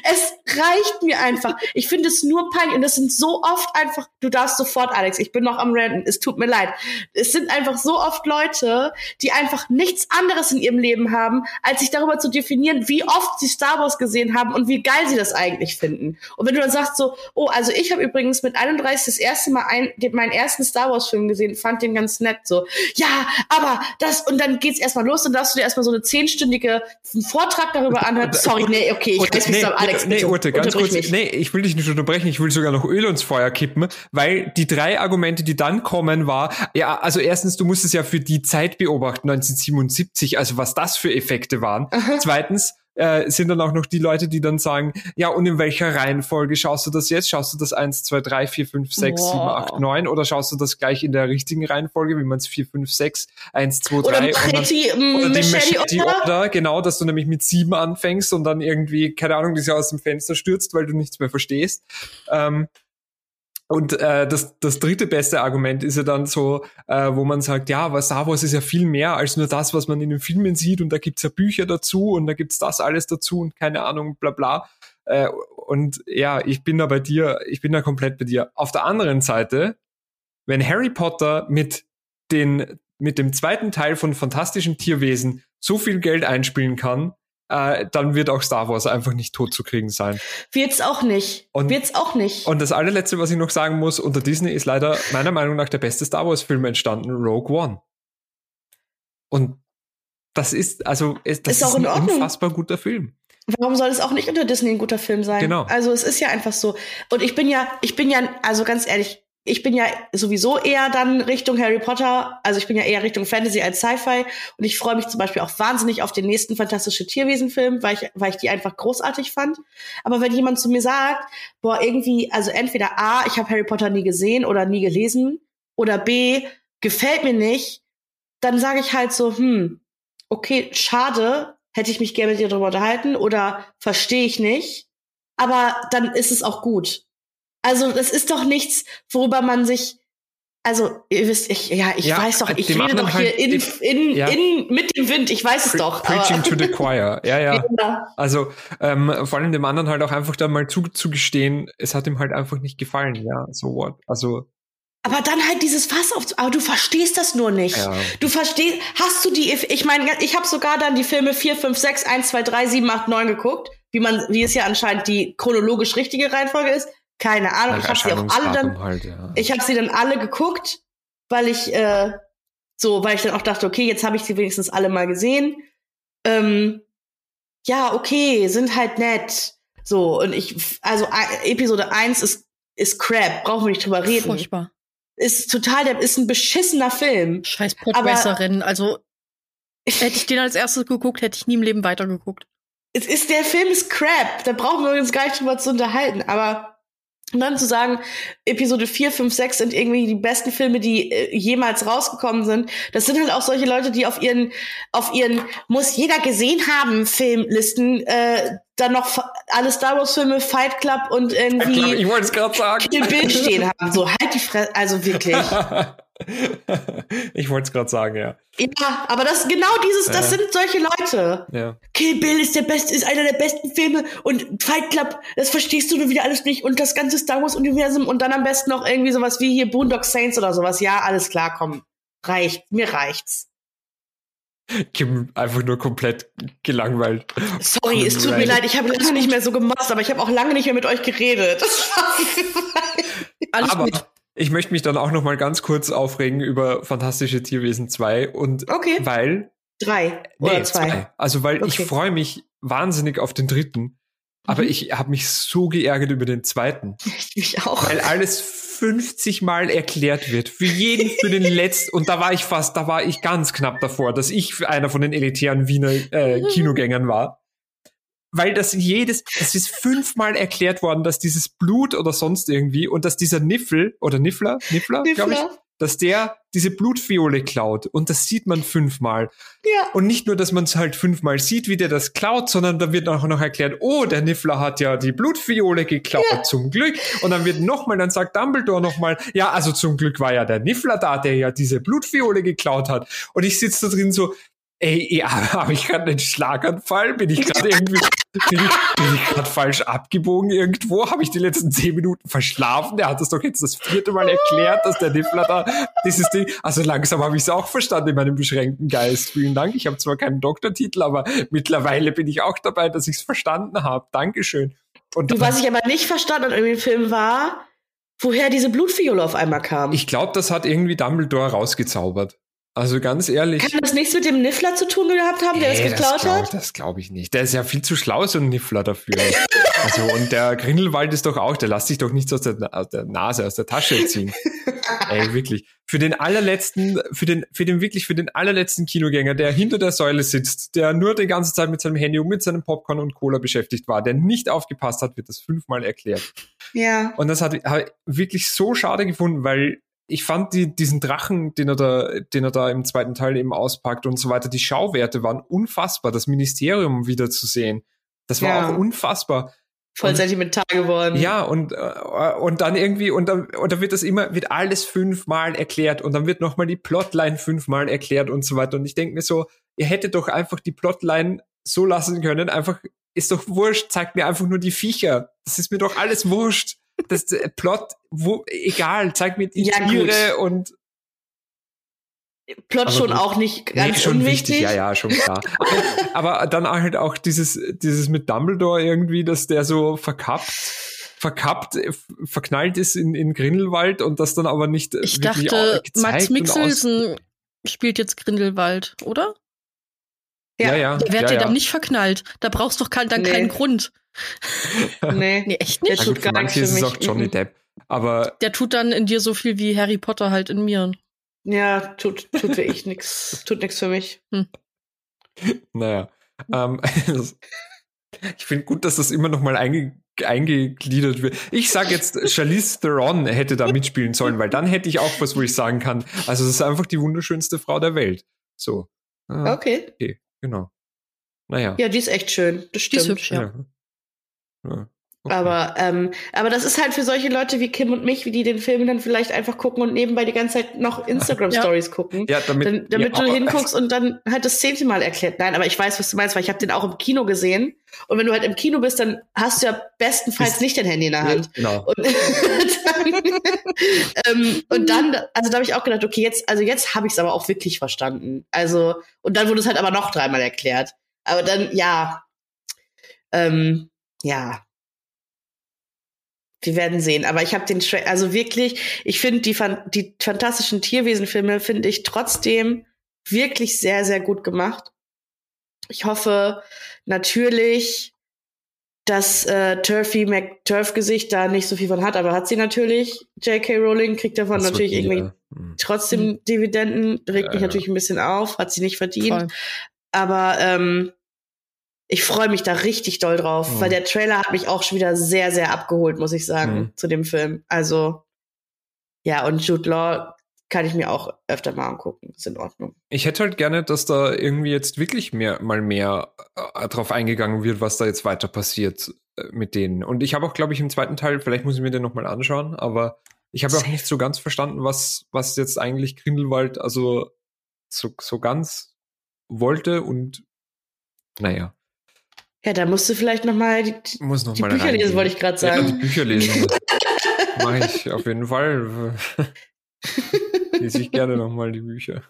es reicht mir einfach. Ich finde es nur peinlich und es sind so oft einfach, du darfst sofort, Alex, ich bin noch am Ranten, es tut mir leid. Es sind einfach so oft Leute, die einfach nichts anderes in ihrem Leben haben, als sich darüber zu definieren, wie oft sie Star Wars gesehen haben und wie geil sie das eigentlich finden. Und wenn du dann sagst so, oh, also ich habe übrigens mit 31 das erste Mal ein, den, meinen ersten Star Wars Film gesehen, fand den ganz nett so. Ja, aber das und dann geht's erstmal los und darfst du dir erstmal so eine zehnstündige Vortrag darüber anhören. Sorry, nee, okay, ich
Urte,
weiß nicht,
nee,
Alex,
nee,
bitte,
Urte, ganz kurz.
mich.
Nee, ich will dich nicht unterbrechen, ich will sogar noch Öl ins Feuer kippen, weil die drei Argumente, die dann kommen, war, ja, also erstens, du musst es ja für die Zeit beobachten, 1977, also was das für Effekte waren. Zweitens, äh, sind dann auch noch die Leute, die dann sagen, ja, und in welcher Reihenfolge schaust du das jetzt? Schaust du das 1, 2, 3, 4, 5, 6, 7,
Boah.
8, 9 oder schaust du das gleich in der richtigen Reihenfolge, wie man es 4, 5, 6, 1, 2, 3
Oder
und dann
mm,
oder die
Machete Order.
Genau, dass du nämlich mit sieben anfängst und dann irgendwie, keine Ahnung, die sich aus dem Fenster stürzt, weil du nichts mehr verstehst. Ähm, und äh, das, das dritte beste Argument ist ja dann so, äh, wo man sagt, ja, aber Star Wars ist ja viel mehr als nur das, was man in den Filmen sieht und da gibt's ja Bücher dazu und da gibt's das alles dazu und keine Ahnung, bla bla. Äh, und ja, ich bin da bei dir, ich bin da komplett bei dir. Auf der anderen Seite, wenn Harry Potter mit den mit dem zweiten Teil von Fantastischen Tierwesen so viel Geld einspielen kann, äh, dann wird auch Star Wars einfach nicht tot zu kriegen sein.
Wird's auch nicht.
Und-
Wird's auch nicht.
Und das allerletzte, was ich noch sagen muss, unter Disney ist leider meiner Meinung nach der beste Star Wars Film entstanden, Rogue One. Und das ist, also, es, das
Ist in
ein
Ordnung.
unfassbar guter Film.
Warum soll es auch nicht unter Disney ein guter Film sein?
Genau.
Also es ist ja einfach so. Und ich bin ja, ich bin ja, also ganz ehrlich, ich bin ja sowieso eher dann Richtung Harry Potter, also ich bin ja eher Richtung Fantasy als Sci-Fi und ich freue mich zum Beispiel auch wahnsinnig auf den nächsten Fantastische Tierwesen-Film, weil ich, weil ich die einfach großartig fand. Aber wenn jemand zu mir sagt, boah, irgendwie, also entweder A, ich habe Harry Potter nie gesehen oder nie gelesen, oder B, gefällt mir nicht, dann sage ich halt so, hm, okay, schade, hätte ich mich gerne mit dir darüber unterhalten oder verstehe ich nicht, aber dann ist es auch gut. Also das ist doch nichts, worüber man sich, also ihr wisst, ich, ja, ich
Ja,
weiß doch, ich
dem
rede doch hier
halt
in, in,
ja.
in, mit dem Wind, ich weiß es
Pre
doch.
Preaching to the choir. Ja, ja.
ja.
Also ähm, vor allem dem anderen halt auch einfach dann mal zuzugestehen, es hat ihm halt einfach nicht gefallen. Ja, so what. Also,
aber dann halt dieses Fass auf, aber du verstehst das nur nicht. Du verstehst, hast du die, ich meine, ich habe sogar dann die Filme 4, 5, 6, 1, 2, 3, 7, 8, 9 geguckt, wie man, wie es ja anscheinend die chronologisch richtige Reihenfolge ist. Keine Ahnung, ich habe sie auch alle dann,
Halt, ja.
ich habe sie dann alle geguckt, weil ich äh, so, weil ich dann auch dachte, okay, jetzt habe ich sie wenigstens alle mal gesehen. Ähm, ja, okay, sind halt nett. So, und ich, also Episode 1 ist, ist Crap, brauchen wir nicht drüber reden.
Furchtbar.
Ist total, der ist ein beschissener Film.
Scheiß Podmesserin. Also, hätte ich den als erstes geguckt, hätte ich nie im Leben weitergeguckt.
es ist, der Film ist crap. Da brauchen wir uns gar nicht drüber zu unterhalten. Aber dann zu sagen, Episode 4, 5, 6 sind irgendwie die besten Filme, die äh, jemals rausgekommen sind. Das sind halt auch solche Leute, die auf ihren, auf ihren muss jeder gesehen haben Filmlisten, äh, dann noch alle Star Wars Filme, Fight Club und
Ich,
irgendwie
ich wollte es gerade sagen.
Bill stehen haben. So, halt die Fresse, also wirklich.
ich wollte es gerade sagen, ja.
Ja, aber das, genau dieses, das
Ja.
sind solche Leute.
ja.
Kill Bill ist der beste, ist einer der besten Filme und Fight Club, das verstehst du nur wieder alles nicht und das ganze Star Wars Universum und dann am besten noch irgendwie sowas wie hier Boondock Saints oder sowas. Ja, alles klar, komm. Reicht, mir reicht's.
Kim einfach nur komplett gelangweilt.
Sorry, es tut mir leid, ich habe lange nicht mehr so gemotzt, aber ich habe auch lange nicht mehr mit euch geredet.
Alles
Aber
gut.
Ich möchte mich dann auch noch mal ganz kurz aufregen über Fantastische Tierwesen 2 und
Okay.
weil
Drei oder
Nee,
zwei.
Also, weil ich
Okay.
freue mich wahnsinnig auf den dritten, aber
Mhm.
ich habe mich so geärgert über den zweiten,
Ich auch.
weil alles 50 Mal erklärt wird. Für jeden, für den letzten. Und da war ich fast, da war ich ganz knapp davor, dass ich einer von den elitären Wiener äh, Kinogängern war. Weil das jedes, das ist fünfmal erklärt worden, dass dieses Blut oder sonst irgendwie und dass dieser Niffel oder Niffler, Niffler, glaube ich,
Niffler.
dass der diese Blutfiole klaut. Und das sieht man fünfmal.
Ja.
Und nicht nur, dass man es halt fünfmal sieht, wie der das klaut, sondern da wird auch noch erklärt, oh, der Niffler hat ja die Blutfiole geklaut,
Ja.
zum Glück. Und dann wird nochmal, dann sagt Dumbledore nochmal, ja, also zum Glück war ja der Niffler da, der ja diese Blutfiole geklaut hat. Und ich sitze da drin so, ey, ja, habe ich gerade einen Schlaganfall? Bin ich gerade irgendwie, bin ich, bin ich gerade falsch abgebogen irgendwo? Habe ich die letzten zehn Minuten verschlafen? Der hat das doch jetzt das vierte Mal erklärt, dass der Niffler da dieses Ding. Also langsam habe ich es auch verstanden in meinem beschränkten Geist. Vielen Dank. Ich habe zwar keinen Doktortitel, aber mittlerweile bin ich auch dabei, dass ich es verstanden habe. Dankeschön. Und
Du, was ich aber nicht verstanden habe in dem Film war, woher diese Blutfiole auf einmal kam.
ich glaube, das hat irgendwie Dumbledore rausgezaubert. Also ganz ehrlich.
Kann das nichts mit dem Niffler zu tun gehabt haben, der das geklaut
glaub,
hat?
Das glaube ich nicht. Der ist ja viel zu schlau, so ein Niffler dafür. also, und der Grindelwald ist doch auch, der lässt sich doch nichts aus der, aus der Nase, aus der Tasche ziehen. Ey, wirklich. Für den allerletzten, für den, für den wirklich, für den allerletzten Kinogänger, der hinter der Säule sitzt, der nur die ganze Zeit mit seinem Handy und mit seinem Popcorn und Cola beschäftigt war, der nicht aufgepasst hat, wird das fünfmal erklärt.
Ja.
Und das hat ich wirklich so schade gefunden, weil ich fand die, diesen Drachen, den er da, den er da im zweiten Teil eben auspackt und so weiter, die Schauwerte waren unfassbar, das Ministerium wieder zu sehen. Das war
Ja.
auch unfassbar.
Voll
Und-
sentimental geworden.
Ja, und, äh, und dann irgendwie, und dann, und dann wird das immer, wird alles fünfmal erklärt und dann wird nochmal die Plotline fünfmal erklärt und so weiter. Und ich denke mir so, ihr hättet doch einfach die Plotline so lassen können, einfach, ist doch wurscht, zeigt mir einfach nur die Viecher. Das ist mir doch alles wurscht. Das äh, Plot, wo, egal, zeigt mir die
Ja,
Tiere
gut.
und
Plot
Aber
schon
gut.
auch nicht ganz
Nee, schon
unwichtig.
wichtig, ja, ja, schon klar. Aber, aber dann halt auch dieses, dieses mit Dumbledore irgendwie, dass der so verkappt, verkappt, äh, verknallt ist in, in Grindelwald und das dann aber nicht
Ich
wirklich
dachte, Max
und
Mikkelsen spielt jetzt Grindelwald, oder?
Aus- Ja, ja.
Der wird
ja,
dir
ja.
dann nicht verknallt. Da brauchst du doch kein, dann
Nee.
keinen Grund.
Nee.
Nee, echt
Der
nicht?
Ja,
tut gar
für
nichts
ist
für
es
mich.
auch Johnny
Mhm.
Depp. Aber
Der tut dann in dir so viel wie Harry Potter halt in mir.
Ja, tut, tut wirklich nix, tut nix für mich.
naja. Ähm, ich finde gut, dass das immer noch mal einge eingegliedert wird. Ich sage jetzt, Charlize Theron hätte da mitspielen sollen, weil dann hätte ich auch was, wo ich sagen kann, also es ist einfach die wunderschönste Frau der Welt. So. Ah,
Okay.
okay, genau. Naja.
Ja, die ist echt schön. Das
Die
stimmt.
ist hübsch, ja.
Ja. Ja. Okay.
Aber, ähm, aber das ist halt für solche Leute wie Kim und mich, wie die den Film dann vielleicht einfach gucken und nebenbei die ganze Zeit noch Instagram-Stories gucken.
ja, damit,
Dann, damit
ja,
du hinguckst und dann halt das zehnte Mal erklärt. Nein, aber ich weiß, was du meinst, weil ich habe den auch im Kino gesehen. Und wenn du halt im Kino bist, dann hast du ja bestenfalls
Ist-
nicht dein Handy in der Hand.
Genau.
Und dann, ähm, und dann, also da habe ich auch gedacht, okay, jetzt, also jetzt habe ich es aber auch wirklich verstanden. Also, und dann wurde es halt aber noch dreimal erklärt. Aber dann, ja, ähm, ja. Wir werden sehen. Aber ich habe den, Tra also wirklich, ich finde die, fan die fantastischen Tierwesenfilme finde ich trotzdem wirklich sehr, sehr gut gemacht. Ich hoffe natürlich, dass äh, Turfy McTurf-Gesicht da nicht so viel von hat, aber hat sie natürlich. J.K. Rowling kriegt davon
Das
natürlich irgendwie
äh, hm.
trotzdem Dividenden, regt
Ja,
mich
ja.
natürlich ein bisschen auf, hat sie nicht verdient.
Voll.
Aber ähm, ich freue mich da richtig doll drauf,
Mhm.
weil der Trailer hat mich auch schon wieder sehr, sehr abgeholt, muss ich sagen,
Mhm.
zu dem Film. Also, ja, und Jude Law kann ich mir auch öfter mal angucken. Ist in Ordnung.
Ich hätte halt gerne, dass da irgendwie jetzt wirklich mehr, mal mehr äh, drauf eingegangen wird, was da jetzt weiter passiert äh, mit denen. Und ich habe auch, glaube ich, im zweiten Teil, vielleicht muss ich mir den nochmal anschauen, aber ich habe auch nicht so ganz verstanden, was, was jetzt eigentlich Grindelwald also so, so ganz wollte und naja,
Ja, da musst du vielleicht noch mal die,
muss noch
die
mal
Bücher lesen,
reingehen.
wollte ich gerade
Ja, die
sagen.
Bücher lesen. Mache ich auf jeden Fall. Lese ich gerne nochmal die Bücher.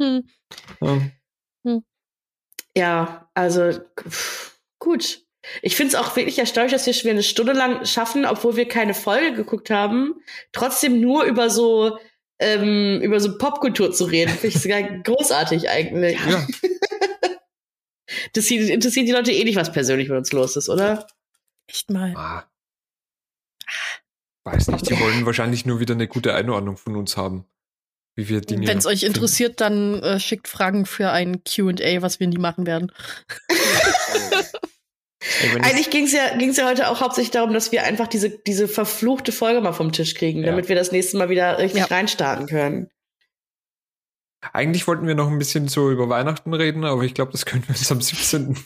Hm.
Ja.
Ja, also pff, gut. Ich finde es auch wirklich erstaunlich, dass wir schon wieder eine Stunde lang schaffen, obwohl wir keine Folge geguckt haben, trotzdem nur über so ähm, über so Popkultur zu reden. Finde ich sogar großartig eigentlich.
ja,
Das interessiert die Leute eh nicht, was persönlich mit uns los ist, oder?
Echt mal.
Ah. Weiß nicht, die wollen wahrscheinlich nur wieder eine gute Einordnung von uns haben. Wie wir Dinge.
Wenn es euch
finden.
interessiert, dann äh, schickt Fragen für ein QA, was wir nie machen werden.
Ey,
Eigentlich ging es ja, ging's ja heute auch hauptsächlich darum, dass wir einfach diese, diese verfluchte Folge mal vom Tisch kriegen,
Ja.
damit wir das nächste Mal wieder richtig
Ja.
reinstarten können.
Eigentlich wollten wir noch ein bisschen so über Weihnachten reden, aber ich glaube, das können wir uns am 17.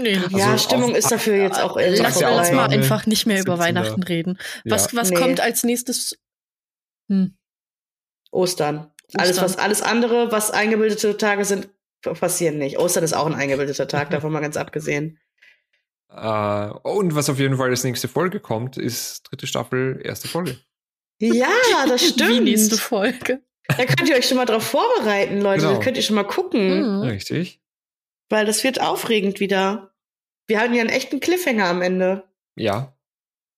Nee.
ja,
Also
Stimmung
auf-
ist dafür jetzt auch irgendwie
Lass
ja
uns mal einfach nicht mehr über
17er.
Weihnachten reden. Was,
Ja.
was
Nee.
kommt als nächstes? Hm.
Ostern. Alles, was, alles andere, was eingebildete Tage sind, passieren nicht. Ostern ist auch ein eingebildeter Tag, davon mal ganz abgesehen.
Äh, und was auf jeden Fall als nächste Folge kommt, ist dritte Staffel, erste Folge.
Ja, das stimmt.
nächste Folge.
Da könnt ihr euch schon mal drauf vorbereiten, Leute.
Genau.
Da könnt ihr schon mal gucken,
Hm.
Richtig.
weil das wird aufregend wieder. Wir hatten ja einen echten Cliffhanger am Ende.
Ja.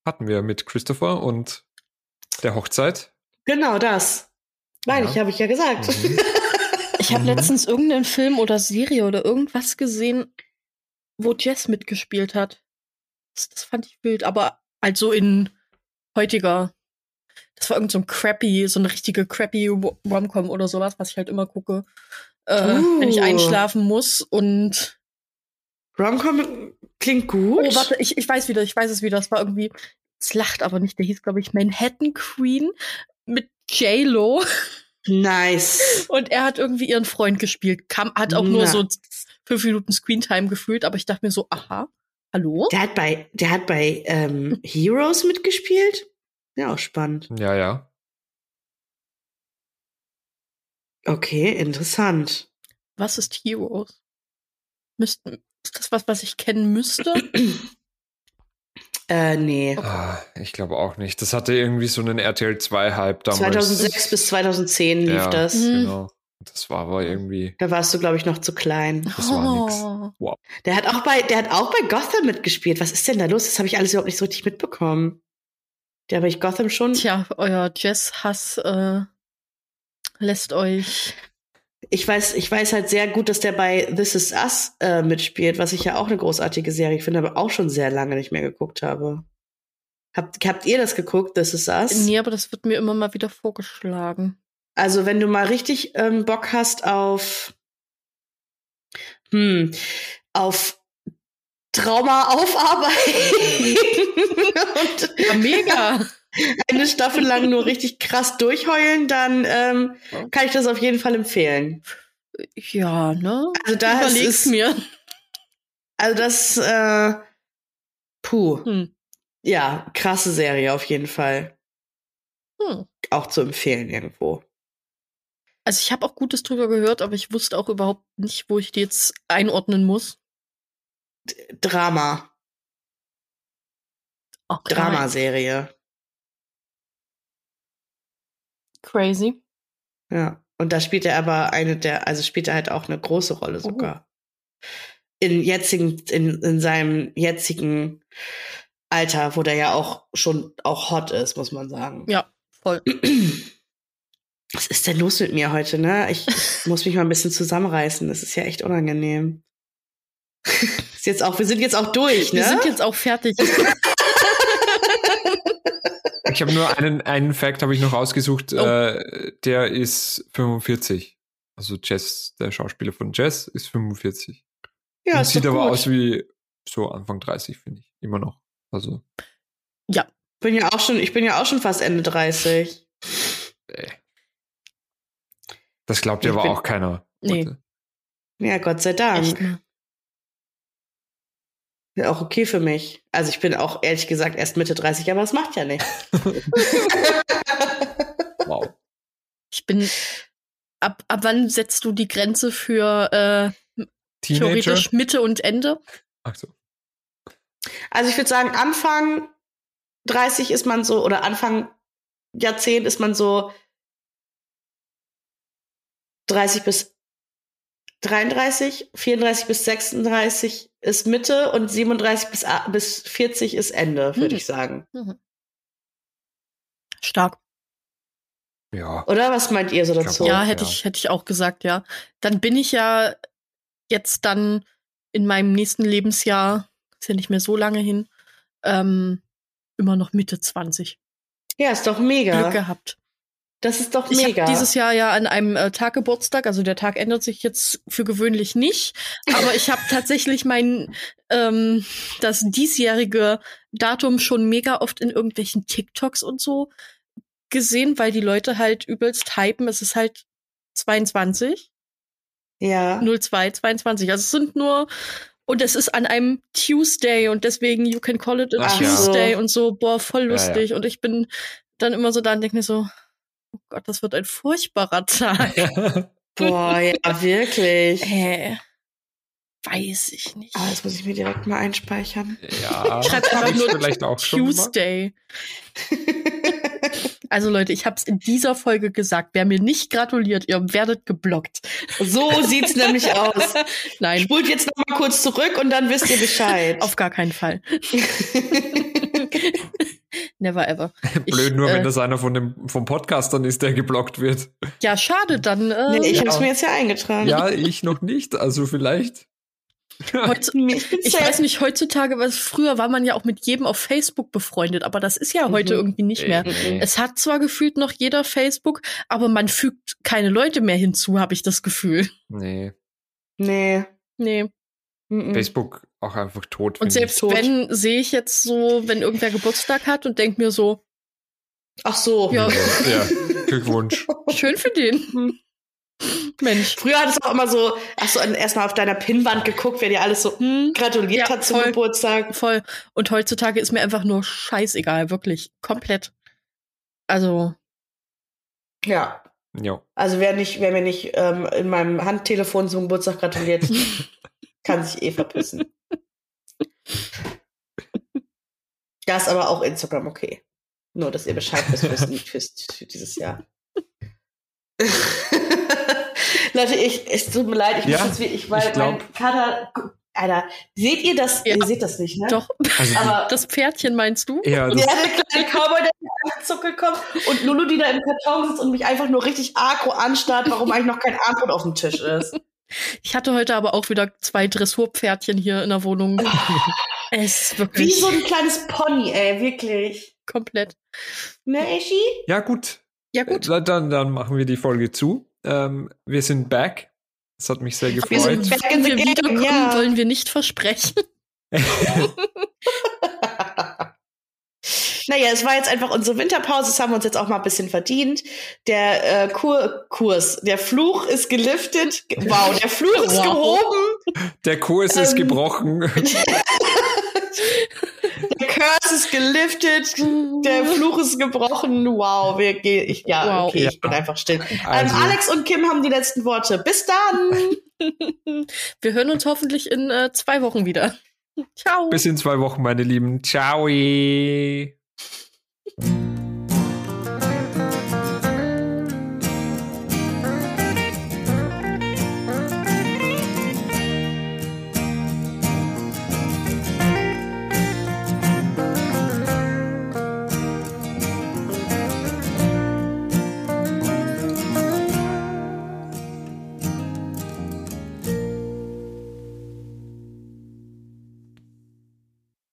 Hatten wir mit Christopher und der Hochzeit.
Genau das. Meine
Ja.
ich, habe ich ja gesagt.
Mhm.
Ich habe
Mhm.
letztens irgendeinen Film oder Serie oder irgendwas gesehen, wo Jess mitgespielt hat. Das, das fand ich wild, aber also in heutiger. Das war irgend so ein crappy, so eine richtige crappy Ro- Romcom oder sowas, was ich halt immer gucke, äh,
Uh.
wenn ich einschlafen muss. Und
Romcom klingt gut.
oh, warte, ich, ich weiß wieder, ich weiß es wieder. Das war irgendwie, es lacht aber nicht. Der hieß, glaube ich, Manhattan Queen mit J Lo.
Nice.
Und er hat irgendwie ihren Freund gespielt. Kam, hat auch nur
Na.
so fünf Minuten Screentime gefühlt, aber ich dachte mir so, aha, hallo?
Der hat bei, der hat bei ähm, Heroes mitgespielt. Ja, auch spannend.
Ja, ja.
Okay, interessant.
Was ist Heroes? Müsst, ist das was, was ich kennen müsste?
Äh, nee.
Ah, ich glaube auch nicht. Das hatte irgendwie so einen RTL 2-Hype damals.
2006 bis 2010 lief
Ja.
das.
Mhm.
Genau. Das war aber irgendwie,
Da warst du, glaube ich, noch zu klein.
das war nix.
Oh.
Wow.
Der hat auch bei, der hat auch bei Gotham mitgespielt. Was ist denn da los? Das habe ich alles überhaupt nicht so richtig mitbekommen. Der habe ich Gotham schon.
Tja, euer Jazz-Hass äh, lässt euch.
Ich weiß, ich weiß halt sehr gut, dass der bei This Is Us äh, mitspielt, was ich ja auch eine großartige Serie finde, aber auch schon sehr lange nicht mehr geguckt habe. Habt, habt ihr das geguckt, This Is Us?
Nee, aber das wird mir immer mal wieder vorgeschlagen.
Also wenn du mal richtig ähm, Bock hast auf hm, auf Trauma aufarbeiten und
Ja, mega.
eine Staffel lang nur richtig krass durchheulen, dann ähm, kann ich das auf jeden Fall empfehlen.
ja, ne?
Also da ist,
Überleg's mir.
also das äh, puh,
Hm.
ja, krasse Serie auf jeden Fall.
Hm.
Auch zu empfehlen irgendwo.
Also ich habe auch Gutes drüber gehört, aber ich wusste auch überhaupt nicht, wo ich die jetzt einordnen muss.
Drama,
Okay.
Dramaserie.
Crazy.
Ja. Und da spielt er aber eine der, also spielt er halt auch eine große Rolle
Oh.
sogar. In jetzigen, in, in seinem jetzigen Alter, wo der ja auch schon auch hot ist, muss man sagen.
Ja, voll.
Was ist denn los mit mir heute, ne? Ich muss mich mal ein bisschen zusammenreißen. Das ist ja echt unangenehm. jetzt auch, wir sind jetzt auch durch, ne?
Wir sind jetzt auch fertig.
Ich habe nur einen, einen Fact habe ich noch rausgesucht,
Oh.
äh, der ist 45. Also Jess, der Schauspieler von Jess ist 45.
ja,
sieht
doch
aber
gut.
aus wie so Anfang 30, finde ich. Immer noch. Also,
bin ja auch schon, ich bin ja auch schon fast Ende 30.
äh. Das glaubt ja aber auch keiner.
Nee.
heute.
Ja, Gott sei Dank. Auch okay für mich. Also ich bin auch ehrlich gesagt erst Mitte 30, aber das macht ja nichts.
Wow.
Ich bin. Ab, ab wann setzt du die Grenze für äh,
Teenager?
theoretisch Mitte und Ende?
Ach so.
Also ich würde sagen, Anfang 30 ist man so, oder Anfang Jahrzehnt ist man so 30 bis 33, 34 bis 36 ist Mitte und 37 bis, bis 40 ist Ende, würde
Hm.
ich sagen.
Stark.
Ja.
Oder was meint ihr so
Ich
dazu?
Ja, hätte
ja.
ich, hätte ich auch gesagt, ja. Dann bin ich ja jetzt dann in meinem nächsten Lebensjahr, ist ja nicht mehr so lange hin, ähm, immer noch Mitte 20.
Ja, ist doch
Glück
mega.
gehabt.
Das ist doch
Ich
mega.
habe dieses Jahr ja an einem äh, Tag Geburtstag, also der Tag ändert sich jetzt für gewöhnlich nicht, aber ich habe tatsächlich mein ähm, das diesjährige Datum schon mega oft in irgendwelchen TikToks und so gesehen, weil die Leute halt übelst hypen. Es ist halt 22,
ja.
02, 22. Also es sind nur und es ist an einem Tuesday und deswegen you can call it a
Ach ja.
Tuesday und so, boah, voll
Ja, ja.
lustig. Und ich bin dann immer so da und denke mir so, oh Gott, das wird ein furchtbarer Tag.
Boah, ja, wirklich.
Hä? Weiß ich nicht.
Ah, das muss ich mir direkt mal einspeichern.
ja.
Schreib
hab
einfach
ich
nur
vielleicht auch schon.
Tuesday. Also Leute, ich habe es in dieser Folge gesagt. Wer mir nicht gratuliert, ihr werdet geblockt.
So sieht's nämlich aus.
Nein,
Spult jetzt noch mal kurz zurück und dann wisst ihr Bescheid.
auf gar keinen Fall. Never ever. Ich,
Blöd nur,
äh,
wenn das einer von dem, vom Podcast dann ist, der geblockt wird.
Ja, schade, dann. Äh,
nee, ich
ja.
hab's mir jetzt ja eingetragen.
Ja, ich noch nicht, also vielleicht.
Heutz-
Ich,
weiß nicht, heutzutage, was früher war man ja auch mit jedem auf Facebook befreundet, aber das ist ja heute
Mhm.
irgendwie nicht mehr.
Nee.
Es hat zwar gefühlt noch jeder Facebook, aber man fügt keine Leute mehr hinzu, habe ich das Gefühl.
Nee.
Nee.
Nee.
Mhm.
Facebook auch einfach tot.
Und selbst
tot.
wenn, sehe ich jetzt so, wenn irgendwer Geburtstag hat und denk mir so,
Ach so.
Ja.
Ja, Glückwunsch.
schön für den. Mensch.
Früher hattest du auch immer so, hast du erstmal auf deiner Pinnwand geguckt, wer dir alles so
Hm,
gratuliert
Ja,
hat zum
voll.
Geburtstag.
voll. Und heutzutage ist mir einfach nur scheißegal, wirklich. Komplett. Also,
Ja.
Ja.
Also wer nicht, wer mir nicht ähm, in meinem Handtelefon zum Geburtstag gratuliert, kann sich eh verpissen. Da ist aber auch Instagram okay. Nur, dass ihr Bescheid wisst fürs, für dieses Jahr. Leute, ich, es tut mir leid, ich
Ja,
muss jetzt wirklich, weil
ich glaub-
mein Kater, Alter, seht ihr das?
Ja.
Ihr seht das nicht, ne?
Doch,
Also
Aber
das Pferdchen meinst du?
ja,
ja,
das,
der kleine Cowboy, der zuckelt kommt und Lulu, die da im Karton sitzt und mich einfach nur richtig agro anstarrt, warum eigentlich noch kein Armbrot auf dem Tisch ist.
Ich hatte heute aber auch wieder zwei Dressurpferdchen hier in der Wohnung. es ist
Wie
wirklich
so ein kleines Pony, ey, wirklich.
komplett.
Ne, Eschi?
ja gut.
Ja, gut.
Äh, Dann, dann machen wir die Folge zu. Ähm, wir sind back. Es hat mich sehr
Wir
gefreut.
sind back in
Wenn
the
wir
game,
wiederkommen,
ja.
wollen wir nicht versprechen.
Naja, es war jetzt einfach unsere Winterpause, das haben wir uns jetzt auch mal ein bisschen verdient. Der äh, Kur Kurs, der Fluch ist geliftet. Wow, der Fluch ist
Wow.
gehoben.
Der Kurs ist
Ähm,
gebrochen.
Ist geliftet. Der Fluch ist gebrochen. Wow, wir gehen. Ich, ja,
Wow.
okay,
Ja.
ich bin einfach still.
Also,
ähm, Alex und Kim haben die letzten Worte. Bis dann.
Wir hören uns hoffentlich in äh, zwei Wochen wieder. Ciao.
bis in zwei Wochen, meine Lieben. Ciao.